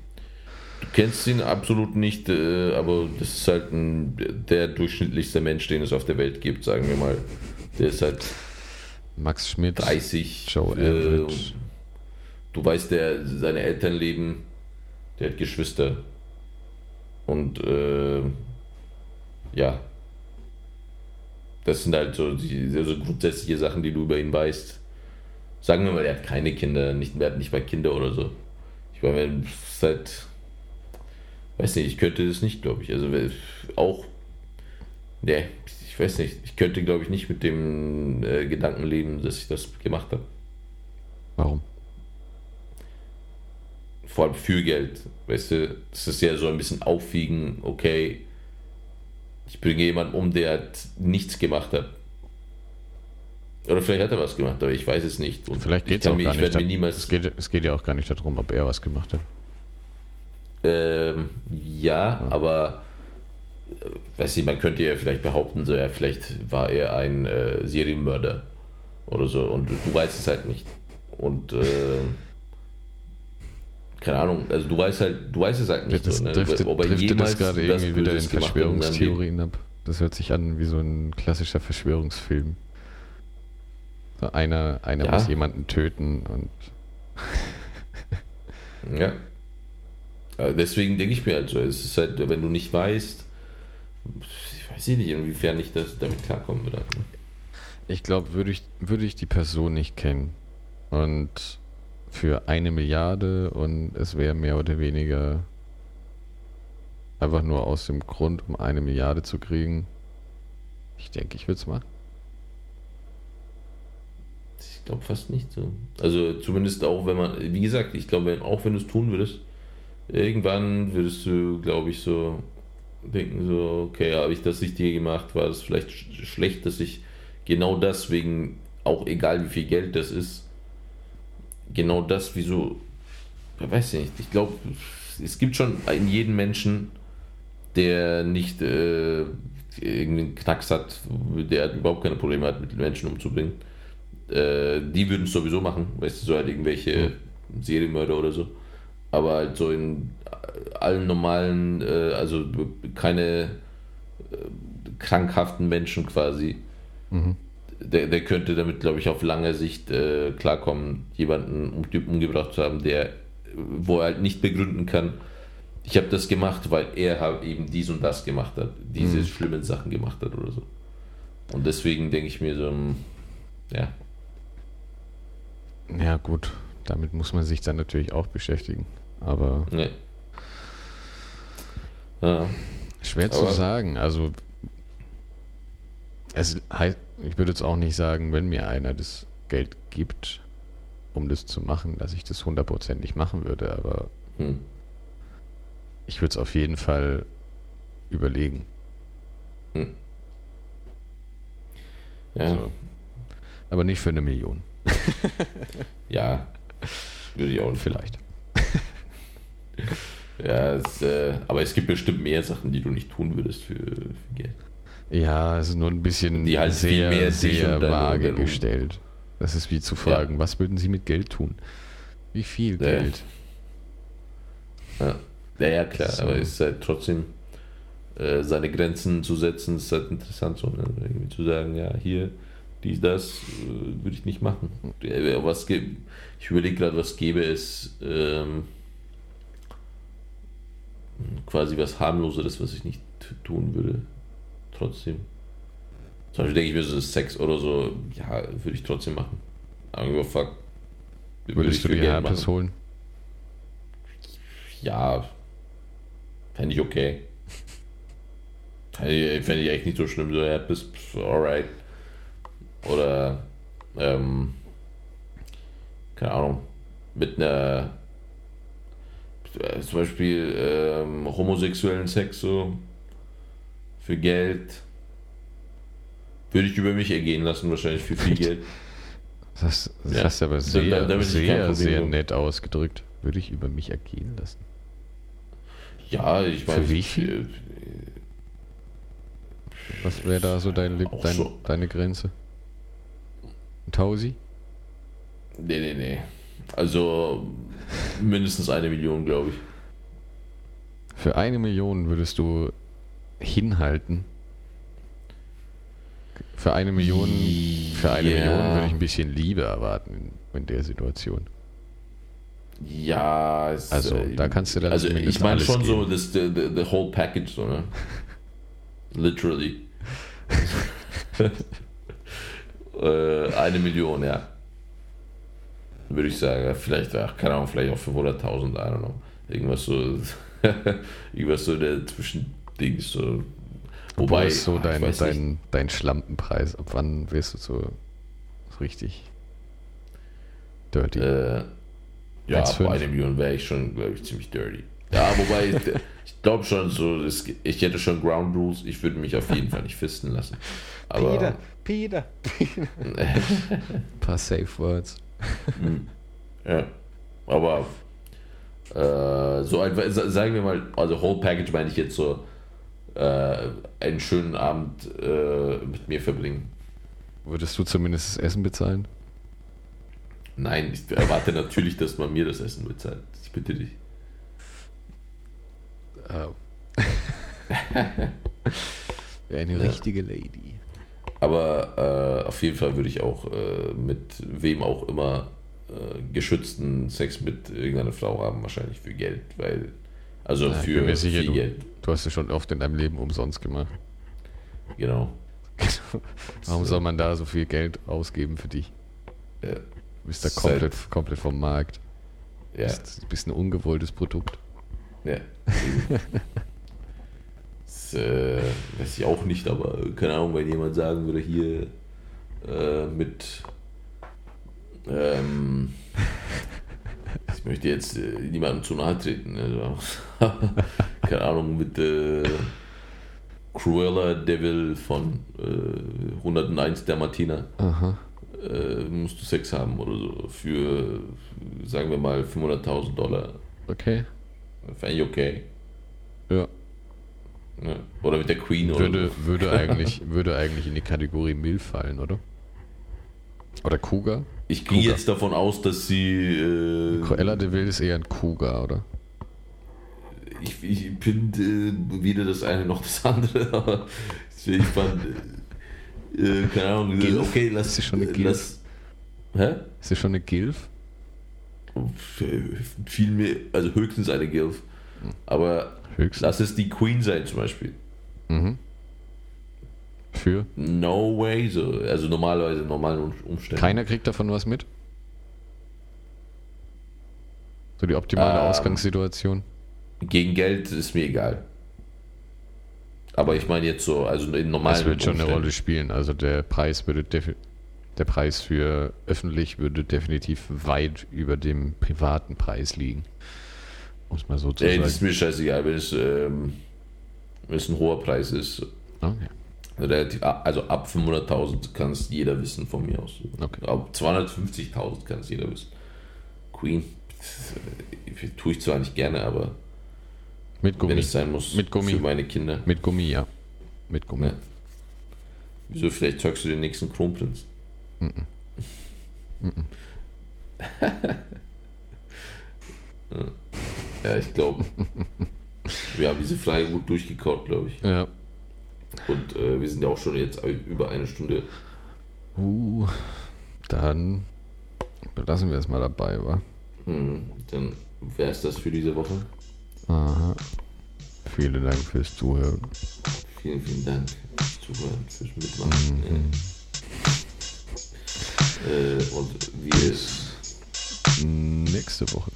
Du kennst ihn absolut nicht, äh, aber das ist halt ein, der durchschnittlichste Mensch, den es auf der Welt gibt, sagen wir mal. Der ist halt.
Max Schmidt.
30. Joe äh, Du weißt, der, seine Eltern leben, der hat Geschwister. Und äh, ja, das sind halt so, die, so grundsätzliche Sachen, die du über ihn weißt. Sagen wir mal, er hat keine Kinder, nicht, er hat nicht mal Kinder oder so. Ich meine, seit. Weiß nicht, ich könnte das nicht, glaube ich. Also auch. Ne, ich weiß nicht. Ich könnte, glaube ich, nicht mit dem äh, Gedanken leben, dass ich das gemacht habe.
Warum?
Vor allem für Geld. Weißt du, das ist ja so ein bisschen aufwiegen, okay, ich bringe jemanden um, der nichts gemacht hat. Oder vielleicht hat er was gemacht, aber ich weiß es nicht.
Und vielleicht geht es auch mir, gar nicht. Da, es, geht, es geht ja auch gar nicht darum, ob er was gemacht hat.
Ähm, ja, ja, aber äh, weiß ich, man könnte ja vielleicht behaupten, so ja, vielleicht war er ein äh, Serienmörder oder so und du weißt es halt nicht. Und äh, keine Ahnung, also du weißt halt, du weißt es halt nicht.
Das
so, ne?
driftet, Ob driftet das gerade irgendwie wieder in Verschwörungstheorien ab. Das hört sich an wie so ein klassischer Verschwörungsfilm. So einer einer ja. muss jemanden töten und.
ja. Deswegen denke ich mir halt so, es ist halt, wenn du nicht weißt, ich weiß nicht, inwiefern ich das damit klarkommen würde.
Ich glaube, würde ich, würde ich die Person nicht kennen und für eine Milliarde und es wäre mehr oder weniger einfach nur aus dem Grund, um eine Milliarde zu kriegen. Ich denke, ich würde es machen.
Ich glaube fast nicht so. Also zumindest auch, wenn man, wie gesagt, ich glaube, auch wenn du es tun würdest, irgendwann würdest du, glaube ich, so denken, so, okay, habe ich das Richtige gemacht, war das vielleicht schlecht, dass ich genau deswegen, auch egal wie viel Geld das ist, genau das, wieso, ich weiß nicht, ich glaube, es gibt schon in jedem Menschen, der nicht äh, irgendeinen Knacks hat, der überhaupt keine Probleme hat, mit Menschen umzubringen. Äh, die würden es sowieso machen, weißt du, so halt irgendwelche Serienmörder oder so. Aber halt so in allen normalen, äh, also keine äh, krankhaften Menschen quasi. Mhm der, der könnte damit, glaube ich, auf lange Sicht äh, klarkommen, jemanden um, umgebracht zu haben, der, wo er halt nicht begründen kann, ich habe das gemacht, weil er halt eben dies und das gemacht hat, diese mhm. schlimmen Sachen gemacht hat oder so. Und deswegen denke ich mir so, hm, ja.
Ja, gut. damit muss man sich dann natürlich auch beschäftigen. Aber
Nee. Ja.
schwer zu
Aber-
sagen. Also es heißt, ich würde jetzt auch nicht sagen, wenn mir einer das Geld gibt, um das zu machen, dass ich das hundertprozentig machen würde. Aber
Hm.
ich würde es auf jeden Fall überlegen.
Ja.
So. Aber nicht für eine Million.
ja. Würde ich auch nicht.
Vielleicht.
Ja, es, äh, aber es gibt bestimmt mehr Sachen, die du nicht tun würdest für, für Geld.
Ja, es ist nur ein bisschen
Die halt viel
sehr,
mehr dich
sehr vage gestellt. Das ist wie zu fragen, was würden Sie mit Geld tun? Wie viel
Ja.
Geld?
Ja, ja, ja klar,
So.
aber es ist halt trotzdem äh, seine Grenzen zu setzen, ist halt interessant, so, ne? Irgendwie zu sagen, ja, hier, dies, das, äh, würde ich nicht machen. Was ich überlege gerade, was gäbe es ähm, quasi was harmloseres, was ich nicht tun würde. Trotzdem. Zum Beispiel denke ich mir so Sex oder so, ja, würde ich trotzdem machen. Aber fuck. würde
Würdest du dir Herpes holen?
Ja, fände ich okay. Fände ich, echt nicht so schlimm, so Herpes, pff, alright. Oder, ähm, keine Ahnung, mit einer, äh, zum Beispiel ähm, homosexuellen Sex so, für Geld, würde ich über mich ergehen lassen, wahrscheinlich für viel Geld.
Das, das
Ja.
hast du aber
Da-
sehr,
da- kein
sehr, sehr nett ausgedrückt. Würde ich über mich ergehen lassen.
Ja, ich meine.
Für wie viel? Was wäre da so dein, dein,
so.
deine Grenze? Ein Tausi?
Nee, nee, nee. Also mindestens eine Million, glaube ich.
Für eine Million würdest du hinhalten? Für eine Million, für eine
Ja.
Million würde ich ein bisschen Liebe erwarten in, in der Situation.
Ja, es,
Also,
äh,
da kannst du dann
Also ich meine schon so
geben.
das the, the, the whole package, so, ne? Literally. äh, eine Million, ja. Würde ich sagen. Vielleicht, ach, keine Ahnung, vielleicht auch 500.000, I don't know. Irgendwas so, irgendwas so der Zwischendings. So.
Wobei
Wobei,
ist so
ah,
dein, dein, dein Schlampenpreis? Ab wann wirst du so richtig dirty?
Äh, ja, ab
1,5.
eine Million wäre ich schon, glaube ich, ziemlich dirty. Ja, wobei, ich, ich glaube schon so, ich hätte schon Ground Rules, ich würde mich auf jeden Fall nicht fisten lassen. Aber,
Peter, Ein paar Safe Words.
ja, aber, äh, so ein, sa- sagen wir mal, also Whole Package meine ich jetzt so, äh, einen schönen Abend äh, mit mir verbringen.
Würdest du zumindest das Essen bezahlen?
Nein, ich erwarte natürlich, dass man mir das Essen bezahlt. Ich bitte dich.
Oh. Eine
Ja.
richtige Lady.
Aber äh, auf jeden Fall würde ich auch äh, mit wem auch immer äh, geschützten Sex mit irgendeiner Frau haben, wahrscheinlich für Geld, weil also
Ja,
für
mir sicher,
viel
du-
Geld,
Du hast es schon oft in deinem Leben umsonst gemacht.
genau.
Warum soll man da so viel Geld ausgeben für dich?
Ja,
Du bist da komplett, komplett vom Markt. Du
ja,
bist, bist ein ungewolltes Produkt.
ja. das äh, weiß ich auch nicht, aber keine Ahnung, wenn jemand sagen würde, hier äh, mit ähm, ich möchte jetzt äh, niemandem zu nahe treten. Also, keine Ahnung, mit äh, Cruella Devil von äh, 101 der Martina
Aha.
äh, musst du Sex haben oder so für, sagen wir mal, 500.000 Dollar.
Okay.
Fände ich okay.
Ja.
Ja. Oder mit der Queen oder
Würde,
so.
würde, eigentlich, würde eigentlich in die Kategorie Milf fallen, oder? Oder Cougar?
Ich gehe
Cougar.
jetzt davon aus, dass sie. Äh,
Cruella de Vil ist eher ein Cougar, oder?
ich, ich finde äh, weder das eine noch das andere, aber ich fand. Äh, äh, keine Ahnung,
Gilf?
okay, lass.
Ist sie schon eine Gilf?
lass, Hä?
Ist das schon eine Gilf?
Viel mehr, also höchstens eine Gilf. Aber
Höchstens.
lass es die Queen sein zum Beispiel.
Mhm. Für?
No way, so. Also normalerweise in normalen Um- Umständen.
Keiner kriegt davon was mit? So die optimale
Ähm,
Ausgangssituation.
Gegen Geld ist mir egal. Aber ich meine jetzt so, also in normalen
Das wird schon eine. Rolle spielen. Also der Preis würde der Preis für öffentlich würde definitiv weit über dem privaten Preis liegen. Muss man so zu
Ey, das ist
sagen.
mir scheißegal, wenn es, ähm, wenn es ein hoher Preis ist.
Okay.
Relativ, also ab 500.000 kann es jeder wissen von mir aus.
Okay.
Ab 250.000 kann es jeder wissen. Queen äh, tue ich zwar nicht gerne, aber
Mit
wenn
Gummi.
es sein muss,
Mit Gummi.
für meine Kinder.
Mit Gummi, ja. Mit Gummi.
Ne. Wieso, vielleicht zockst du den nächsten Kronprinz? ja, ich glaube. Wir haben diese Frage gut durchgekaut, glaube ich.
Ja.
Und äh, wir sind ja auch schon jetzt über eine Stunde.
Uh, dann belassen wir es mal dabei, wa?
Hm, dann wäre es das für diese Woche.
Aha. Vielen Dank fürs Zuhören.
Vielen, vielen Dank fürs Zuhören, fürs Mitmachen. Äh, und wir,
Nächste Woche.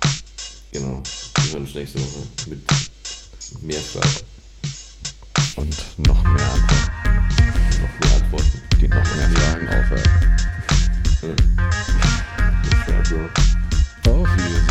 genau, wir hören uns nächste Woche mit mehr Fragen,
und noch mehr Antworten.
Noch mehr Antworten,
die noch mehr Fragen aufwerfen. Also, auf Wiedersehen.